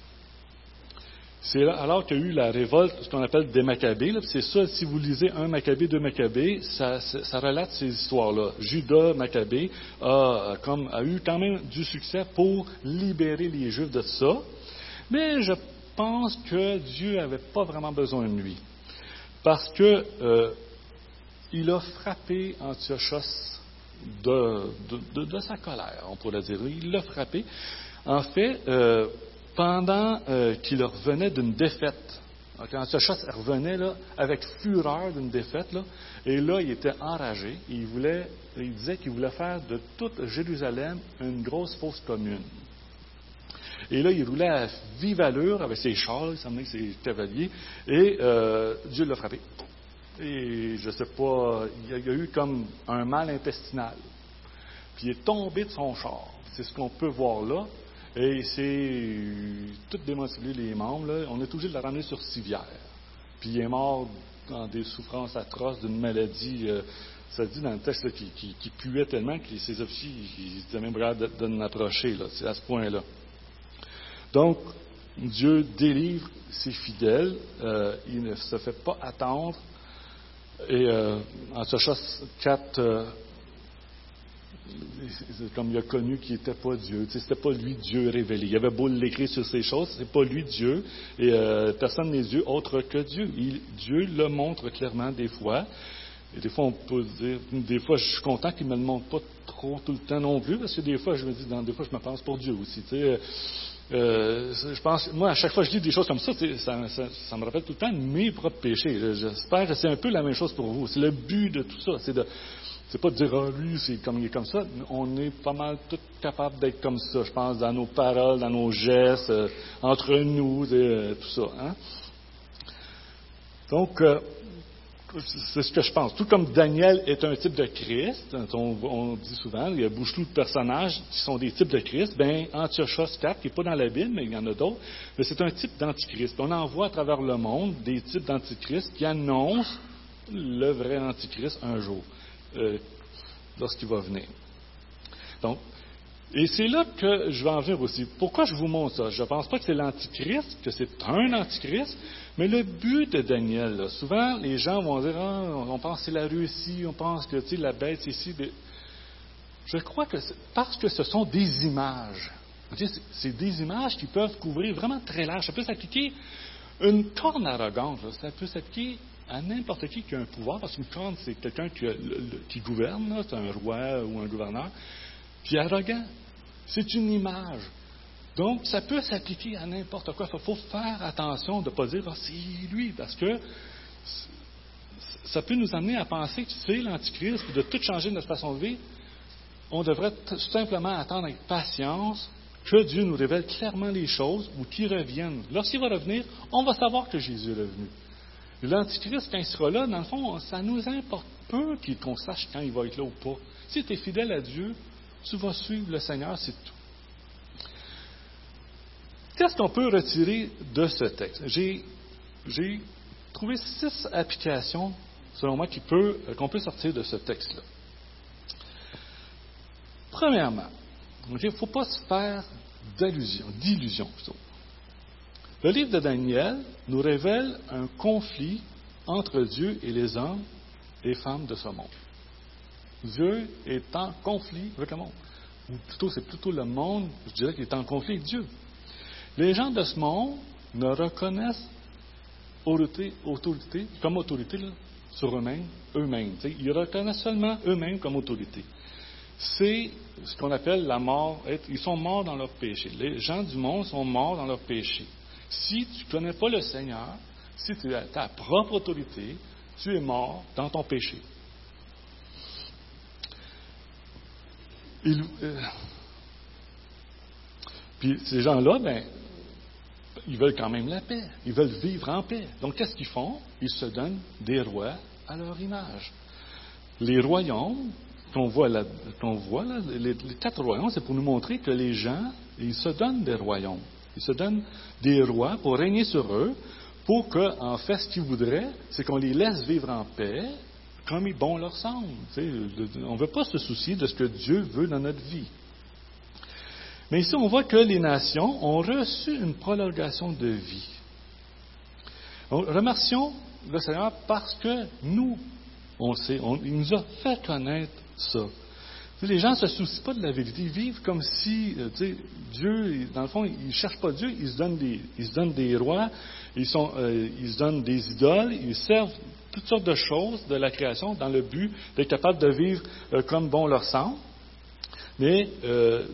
C'est alors qu'il y a eu la révolte, ce qu'on appelle des Maccabées. C'est ça, si vous lisez un Maccabée, deux Maccabées, ça, relate ces histoires-là. Judas Maccabée a, comme, a eu quand même du succès pour libérer les Juifs de ça. Mais je pense que Dieu n'avait pas vraiment besoin de lui. Parce que euh, il a frappé Antiochos de, de, sa colère, on pourrait dire. Il l'a frappé. En fait, euh, pendant euh, qu'il revenait d'une défaite, quand Antiochos revenait là, avec fureur d'une défaite, là, et là, il était enragé. Il, voulait, il disait qu'il voulait faire de toute Jérusalem une grosse fausse commune. Et là, il roulait à vive allure avec ses chars, il semblait ses cavaliers, et euh, Dieu l'a frappé. Et je ne sais pas, il y, a, eu comme un mal intestinal. Puis il est tombé de son char. C'est ce qu'on peut voir là. Et c'est tout démotivé les membres. Là. On est obligé de le ramener sur civière. Puis il est mort dans des souffrances atroces d'une maladie. Euh, ça dit dans le texte qui, puait tellement que ses officiers ils étaient même prêts de, de approcher. C'est à ce point-là. Donc, Dieu délivre ses fidèles. Euh, il ne se fait pas attendre. Et euh, en chose 4, euh, comme il a connu qu'il n'était pas Dieu. Ce n'était pas lui Dieu révélé. Il avait beau l'écrire sur ces choses, ce n'est pas lui Dieu. Et euh, personne n'est Dieu autre que Dieu. Dieu le montre clairement des fois. Et des fois, on peut dire, des fois, je suis content qu'il ne me le montre pas trop tout le temps non plus, parce que des fois, je me dis, dans, des fois, je me pense pour Dieu aussi. Tu sais, euh, je pense, moi, à chaque fois que je dis des choses comme ça, ça, me rappelle tout le temps mes propres péchés. J'espère que c'est un peu la même chose pour vous. C'est le but de tout ça. C'est de, c'est pas de dire, ah, lui, c'est comme il est comme ça. On est pas mal tous capables d'être comme ça, je pense, dans nos paroles, dans nos gestes, euh, entre nous, euh, tout ça. Hein. Donc, c'est ce que je pense. Tout comme Daniel est un type de Christ, on, dit souvent, il y a beaucoup de personnages qui sont des types de Christ, bien, Antiochos 4, qui n'est pas dans la Bible, mais il y en a d'autres, mais c'est un type d'antichrist. On en voit à travers le monde des types d'antichrist qui annoncent le vrai antichrist un jour, euh, lorsqu'il va venir. Donc, et c'est là que je vais en venir aussi. Pourquoi je vous montre ça? Je ne pense pas que c'est l'Antichrist, que c'est un Antichrist, mais le but de Daniel, souvent les gens vont dire ah, on pense que c'est la Russie, on pense que la bête ici. Je crois que parce que ce sont des images. C'est des images qui peuvent couvrir vraiment très large. Ça peut s'appliquer une corne arrogante, ça peut s'appliquer à n'importe qui qui a un pouvoir, parce qu'une corne, c'est quelqu'un qui, qui, gouverne, c'est un roi ou un gouverneur. Puis arrogant, c'est une image. Donc, ça peut s'appliquer à n'importe quoi. Il faut faire attention de ne pas dire ah, c'est lui, parce que ça peut nous amener à penser que c'est l'Antichrist, de tout changer notre façon de vivre. On devrait tout simplement attendre avec patience que Dieu nous révèle clairement les choses ou qu'il revienne. Lorsqu'il va revenir, on va savoir que Jésus est revenu. L'Antichrist, quand il sera là, dans le fond, ça nous importe peu qu'on sache quand il va être là ou pas. Si tu es fidèle à Dieu, tu vas suivre le Seigneur, c'est tout. Qu'est-ce qu'on peut retirer de ce texte? J'ai, trouvé six applications, selon moi, euh, qu'on peut sortir de ce texte-là. Premièrement, il ne faut pas se faire d'allusion, d'illusion Le livre de Daniel nous révèle un conflit entre Dieu et les hommes et femmes de ce monde. Dieu est en conflit avec le monde. Ou plutôt, c'est plutôt le monde, je dirais, qui est en conflit avec Dieu. Les gens de ce monde ne reconnaissent autorité, autorité comme autorité sur eux-mêmes, eux-mêmes. Ils reconnaissent seulement eux-mêmes comme autorité. C'est ce qu'on appelle la mort. Ils sont morts dans leur péché. Les gens du monde sont morts dans leur péché. Si tu ne connais pas le Seigneur, si tu as ta propre autorité, tu es mort dans ton péché. Euh, puis ces gens-là, ben, ils veulent quand même la paix. Ils veulent vivre en paix. Donc, qu'est-ce qu'ils font? Ils se donnent des rois à leur image. Les royaumes qu'on voit, là, voit là, les, quatre royaumes, c'est pour nous montrer que les gens, ils se donnent des royaumes. Ils se donnent des rois pour régner sur eux, pour qu'en en fait, ce qu'ils voudraient, c'est qu'on les laisse vivre en paix, comme il bon leur semble. on ne veut pas se soucier de ce que Dieu veut dans notre vie. Mais ici, on voit que les nations ont reçu une prolongation de vie. remercions le Seigneur parce que nous, on sait, il nous a fait connaître ça. Les gens ne se soucient pas de la vérité. Ils vivent comme si, euh, Dieu, dans le fond, ils ne cherchent pas Dieu, ils se donnent des, des rois, ils, sont, euh, ils se donnent des idoles, ils servent toutes sortes de choses de la création dans le but d'être capable de vivre euh, comme bon leur semble. Mais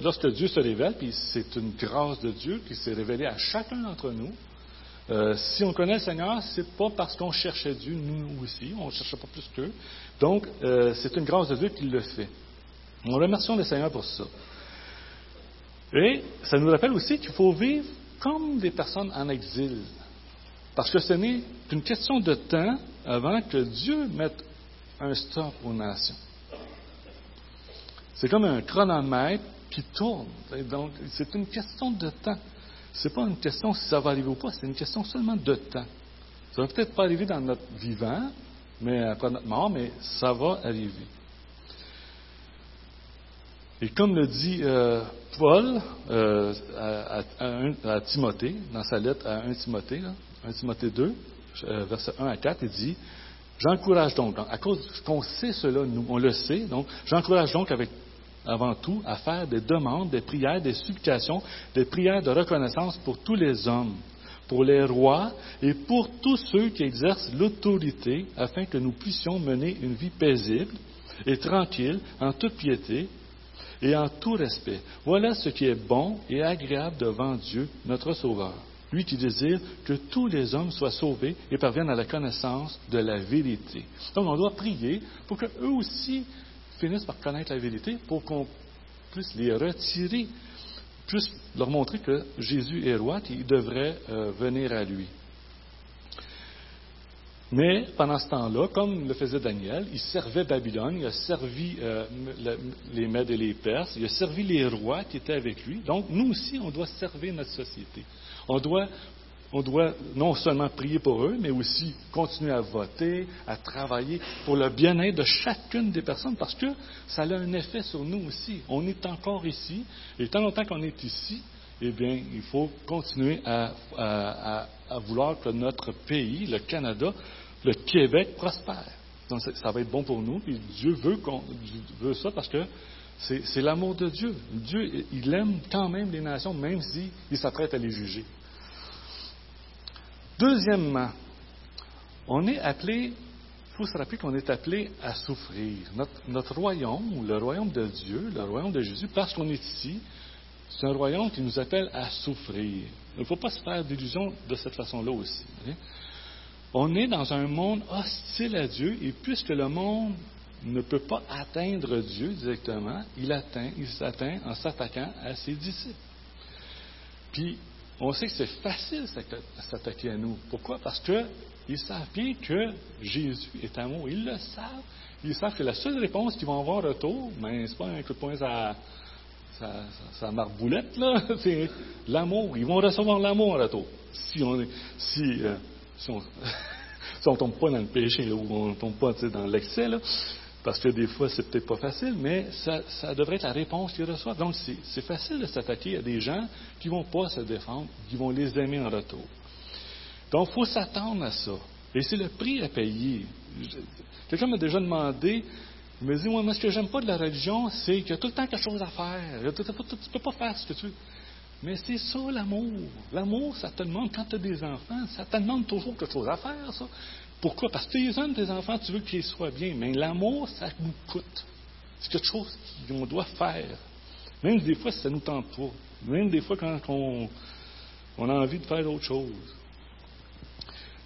lorsque Dieu se révèle, puis c'est une grâce de Dieu qui s'est révélée à chacun d'entre nous, si on connaît le Seigneur, c'est pas parce qu'on cherchait Dieu, nous aussi, on ne cherchait pas plus qu'eux. Donc, c'est une grâce de Dieu qui le fait. On remercions le Seigneur pour ça. Et ça nous rappelle aussi qu'il faut vivre comme des personnes en exil. Parce que ce n'est qu'une question de temps avant que Dieu mette un stop aux nations. C'est comme un chronomètre qui tourne. Donc, c'est une question de temps. Ce n'est pas une question si ça va arriver ou pas, c'est une question seulement de temps. Ça va peut-être pas arriver dans notre vivant, mais après notre mort, mais ça va arriver. Et comme le dit euh, Paul euh, à, Timothée, dans sa lettre à 1 Timothée, 1 Timothée 2, euh, versets 1 à 4, il dit J'encourage donc, à cause qu'on sait cela, nous, on le sait, donc j'encourage donc avec, avant tout à faire des demandes, des prières, des supplications, des prières de reconnaissance pour tous les hommes, pour les rois et pour tous ceux qui exercent l'autorité, afin que nous puissions mener une vie paisible et tranquille, en toute piété et en tout respect. Voilà ce qui est bon et agréable devant Dieu, notre Sauveur lui qui désire que tous les hommes soient sauvés et parviennent à la connaissance de la vérité. Donc on doit prier pour qu'eux aussi finissent par connaître la vérité, pour qu'on puisse les retirer, puisse leur montrer que Jésus est roi, qu'ils devraient euh, venir à lui. Mais pendant ce temps-là, comme le faisait Daniel, il servait Babylone, il a servi euh, les Mèdes et les Perses, il a servi les rois qui étaient avec lui. Donc nous aussi, on doit servir notre société. On doit, on doit non seulement prier pour eux, mais aussi continuer à voter, à travailler pour le bien-être de chacune des personnes, parce que ça a un effet sur nous aussi. On est encore ici, et tant longtemps qu'on est ici, eh bien, il faut continuer à, vouloir que notre pays, le Canada, le Québec prospère. Donc, ça va être bon pour nous, et Dieu veut, ça parce que c'est l'amour de Dieu. Dieu, il aime quand même les nations, même s'il s'apprête à les juger. Deuxièmement, on est appelé, il faut se rappeler qu'on est appelé à souffrir. Notre, royaume, le royaume de Dieu, le royaume de Jésus, parce qu'on est ici, c'est un royaume qui nous appelle à souffrir. Il ne faut pas se faire d'illusions de cette façon-là aussi. Hein. On est dans un monde hostile à Dieu, et puisque le monde ne peut pas atteindre Dieu directement, il atteint, il s'atteint en s'attaquant à ses disciples. Puis, on sait que c'est facile s'attaquer à nous. Pourquoi? Parce qu'ils savent bien que Jésus est amour. Ils le savent. Ils savent que la seule réponse qu'ils vont avoir retour, mais c'est pas un coup de poing à sa, marboulette, [LAUGHS] c'est l'amour. Ils vont recevoir l'amour en retour. Si on si, euh, si on, [LAUGHS] si tombe pas dans le péché, ou on ne tombe pas dans l'excès, là, parce que des fois, c'est peut-être pas facile, mais ça, devrait être la réponse qu'ils reçoivent. Donc, c'est facile de s'attaquer à des gens qui ne vont pas se défendre, qui vont les aimer en retour. Donc, il faut s'attendre à ça. Et c'est le prix à payer. Quelqu'un m'a déjà demandé, il me dit, moi, ce que j'aime pas de la religion, c'est qu'il y a tout le temps quelque chose à faire. Tu ne peux pas faire ce que tu veux. Mais c'est ça l'amour. L'amour, ça te demande, quand tu as des enfants, ça te demande toujours quelque chose à faire, ça. Pourquoi? Parce que tu les tes enfants, tu veux qu'ils soient bien. Mais l'amour, ça nous coûte. C'est quelque chose qu'on doit faire. Même des fois, ça ne nous tente pas. Même des fois, quand on, a envie de faire autre chose.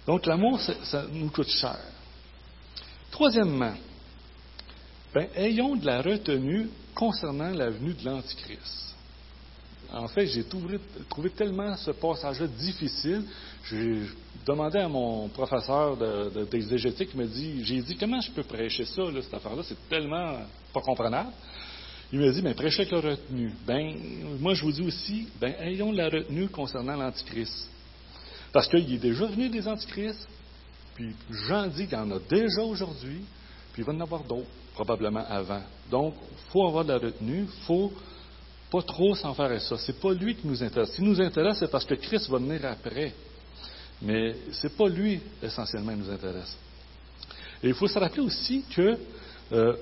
Donc, l'amour, ça, nous coûte cher. Troisièmement, ben, ayons de la retenue concernant la venue de l'Antichrist. En fait, j'ai trouvé, tellement ce passage-là difficile. J'ai demandé à mon professeur d'exégétique, il m'a dit, j'ai dit, comment je peux prêcher ça, cette affaire-là, c'est tellement pas comprenable. Il m'a dit, mais prêchez avec la retenue. Ben, moi, je vous dis aussi, ben, ayons la retenue concernant l'Antichrist. Parce qu'il est déjà venu des Antichrists, puis Jean dit qu'il y en a déjà aujourd'hui, puis il va en avoir d'autres, probablement avant. Donc, il faut avoir de la retenue, il faut pas trop s'en faire à ça. C'est pas lui qui nous intéresse. Ce nous intéresse, c'est parce que Christ va venir après. Mais ce n'est pas lui essentiellement qui nous intéresse. Et il faut se rappeler aussi que euh,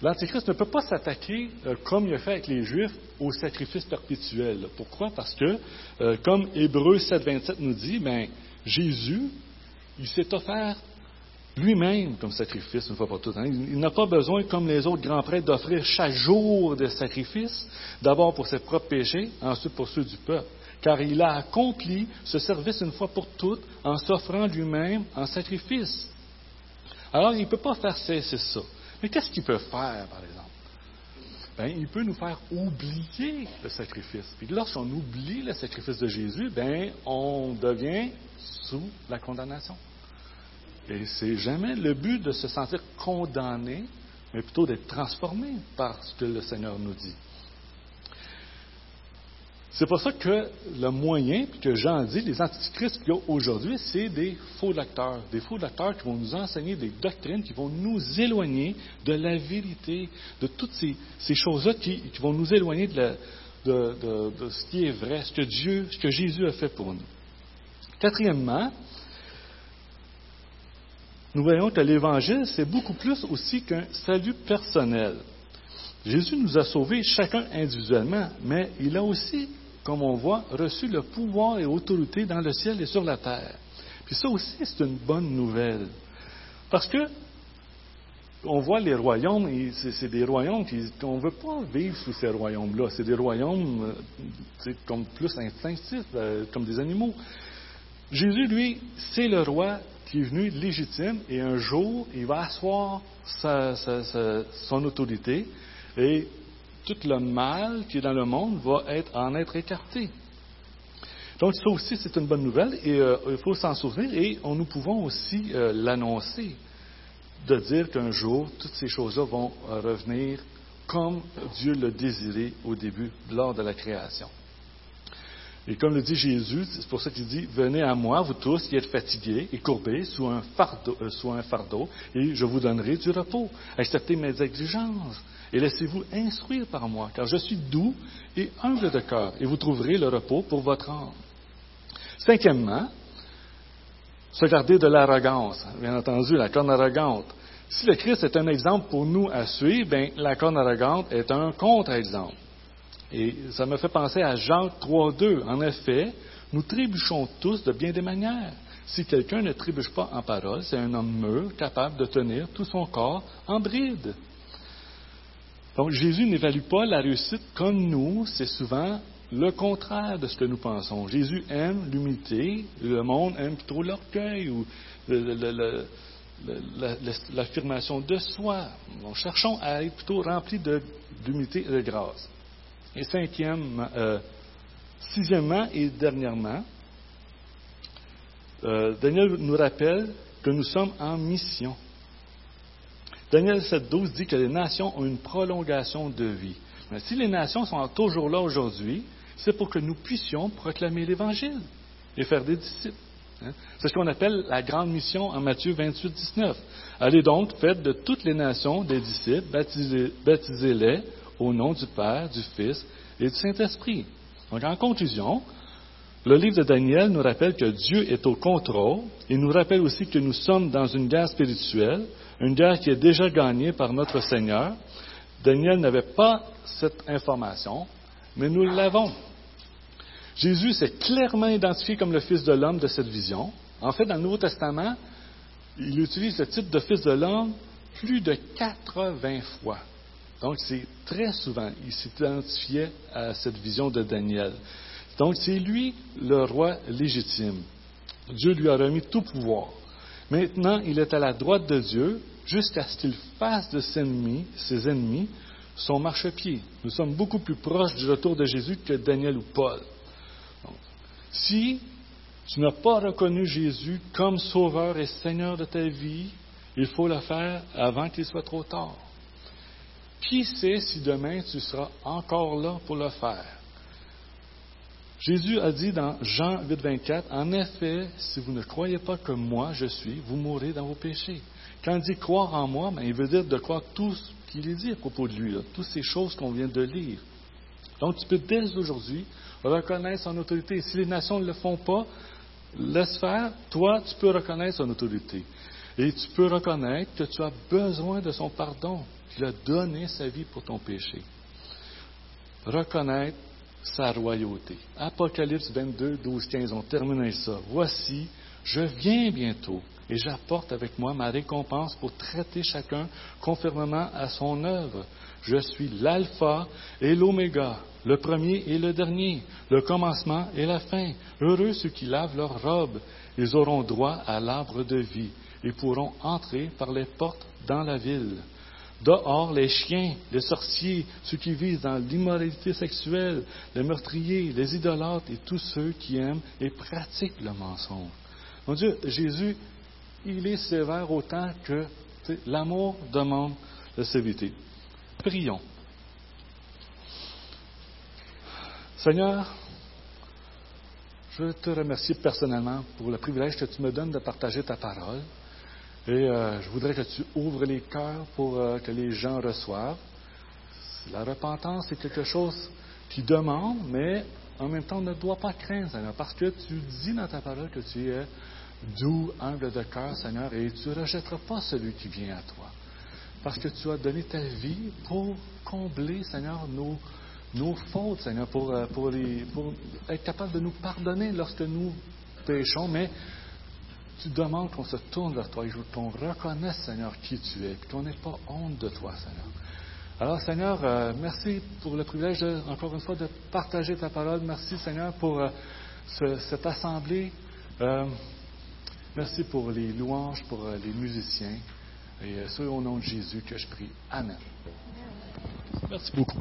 l'Antichrist ne peut pas s'attaquer, euh, comme il a fait avec les Juifs, au sacrifice perpétuel. Pourquoi? Parce que, euh, comme Hébreu 7.27 nous dit, ben, Jésus, il s'est offert lui-même comme sacrifice une fois pour toutes. Hein. Il, n'a pas besoin, comme les autres grands prêtres, d'offrir chaque jour des sacrifices, d'abord pour ses propres péchés, ensuite pour ceux du peuple. Car il a accompli ce service une fois pour toutes en s'offrant lui-même en sacrifice. Alors, il ne peut pas faire cesser ça. Mais qu'est-ce qu'il peut faire, par exemple? Ben, il peut nous faire oublier le sacrifice. Puis lorsqu'on oublie le sacrifice de Jésus, ben, on devient sous la condamnation. Et c'est jamais le but de se sentir condamné, mais plutôt d'être transformé par ce que le Seigneur nous dit. C'est pour ça que le moyen, que Jean dit, les antichrists qu'il y a aujourd'hui, c'est des faux lecteurs. Des faux lecteurs qui vont nous enseigner des doctrines qui vont nous éloigner de la vérité, de toutes ces, choses-là qui, vont nous éloigner de, de, ce qui est vrai, ce que Dieu, ce que Jésus a fait pour nous. Quatrièmement, nous voyons que l'Évangile, c'est beaucoup plus aussi qu'un salut personnel. Jésus nous a sauvés chacun individuellement, mais il a aussi comme on voit, reçu le pouvoir et l'autorité dans le ciel et sur la terre. Puis ça aussi, c'est une bonne nouvelle. Parce que on voit les royaumes, c'est des royaumes qu'on ne veut pas vivre sous ces royaumes-là. C'est des royaumes euh, comme plus instinctifs, euh, comme des animaux. Jésus, lui, c'est le roi qui est venu légitime et un jour, il va asseoir son autorité et tout le mal qui est dans le monde va être, en être écarté. Donc ça aussi, c'est une bonne nouvelle et euh, il faut s'en souvenir et nous pouvons aussi euh, l'annoncer, de dire qu'un jour, toutes ces choses-là vont euh, revenir comme Dieu l'a désiré au début, lors de la création. Et comme le dit Jésus, c'est pour ça qu'il dit, venez à moi, vous tous qui êtes fatigués et courbés sous un fardeau, sous un fardeau et je vous donnerai du repos. Acceptez mes exigences et laissez-vous instruire par moi, car je suis doux et humble de cœur, et vous trouverez le repos pour votre âme. Cinquièmement, se garder de l'arrogance. Bien entendu, la corne arrogante. Si le Christ est un exemple pour nous à suivre, bien, la corne arrogante est un contre-exemple. Et ça me fait penser à Jean 3.2. En effet, nous trébuchons tous de bien des manières. Si quelqu'un ne trébuche pas en parole, c'est un homme mûr, capable de tenir tout son corps en bride. Donc Jésus n'évalue pas la réussite comme nous, c'est souvent le contraire de ce que nous pensons. Jésus aime l'humilité, le monde aime plutôt l'orgueil ou l'affirmation de soi. Nous cherchons à être plutôt remplis d'humilité et de grâce. Et cinquième, euh, sixièmement et dernièrement, euh, Daniel nous rappelle que nous sommes en mission. Daniel 7.12 dit que les nations ont une prolongation de vie. Mais si les nations sont toujours là aujourd'hui, c'est pour que nous puissions proclamer l'Évangile et faire des disciples. Hein. C'est ce qu'on appelle la grande mission en Matthieu 28, 19. Allez donc, faites de toutes les nations des disciples, baptisez-les au nom du Père, du Fils et du Saint-Esprit. Donc, en conclusion, le livre de Daniel nous rappelle que Dieu est au contrôle et nous rappelle aussi que nous sommes dans une guerre spirituelle une guerre qui est déjà gagnée par notre Seigneur. Daniel n'avait pas cette information, mais nous l'avons. Jésus s'est clairement identifié comme le Fils de l'homme de cette vision. En fait, dans le Nouveau Testament, il utilise le titre de Fils de l'homme plus de 80 fois. Donc, c'est très souvent, il s'identifiait à cette vision de Daniel. Donc, c'est lui le roi légitime. Dieu lui a remis tout pouvoir. Maintenant, il est à la droite de Dieu jusqu'à ce qu'il fasse de ses ennemis, ses ennemis son marchepied. Nous sommes beaucoup plus proches du retour de Jésus que Daniel ou Paul. si tu n'as pas reconnu Jésus comme sauveur et Seigneur de ta vie, il faut le faire avant qu'il soit trop tard. Qui sait si demain tu seras encore là pour le faire? Jésus a dit dans Jean 8, 24, En effet, si vous ne croyez pas que moi je suis, vous mourrez dans vos péchés. Quand il dit croire en moi, ben, il veut dire de croire tout ce qu'il dit à propos de lui, toutes ces choses qu'on vient de lire. Donc tu peux dès aujourd'hui reconnaître son autorité. Si les nations ne le font pas, laisse faire. Toi, tu peux reconnaître son autorité. Et tu peux reconnaître que tu as besoin de son pardon, qu'il a donné sa vie pour ton péché. Reconnaître sa royauté. Apocalypse 22, 12, 15, on termine ça. Voici, Je viens bientôt et j'apporte avec moi ma récompense pour traiter chacun conformément à son œuvre. Je suis l'alpha et l'oméga, le premier et le dernier, le commencement et la fin. Heureux ceux qui lavent leurs robes, ils auront droit à l'arbre de vie et pourront entrer par les portes dans la ville. Dehors, les chiens, les sorciers, ceux qui vivent dans l'immoralité sexuelle, les meurtriers, les idolâtres et tous ceux qui aiment et pratiquent le mensonge. Mon Dieu, Jésus, il est sévère autant que l'amour demande la sévérité. Prions. Seigneur, je te remercie personnellement pour le privilège que tu me donnes de partager ta parole. Et euh, je voudrais que tu ouvres les cœurs pour euh, que les gens reçoivent. La repentance, c'est quelque chose qui demande, mais en même temps, on ne doit pas craindre, Seigneur, parce que tu dis dans ta parole que tu es doux, humble de cœur, Seigneur, et tu ne rejetteras pas celui qui vient à toi. Parce que tu as donné ta vie pour combler, Seigneur, nos, nos fautes, Seigneur, pour, euh, pour, être capable de nous pardonner lorsque nous péchons, mais tu demandes qu'on se tourne vers toi et qu'on reconnaisse, Seigneur, qui tu es, qu'on n'ait pas honte de toi, Seigneur. Alors, Seigneur, euh, merci pour le privilège, encore une fois, de partager ta parole. Merci, Seigneur, pour euh, cette assemblée. Euh, merci pour les louanges, pour les musiciens. Et c'est au nom de Jésus que je prie. Amen. Merci beaucoup.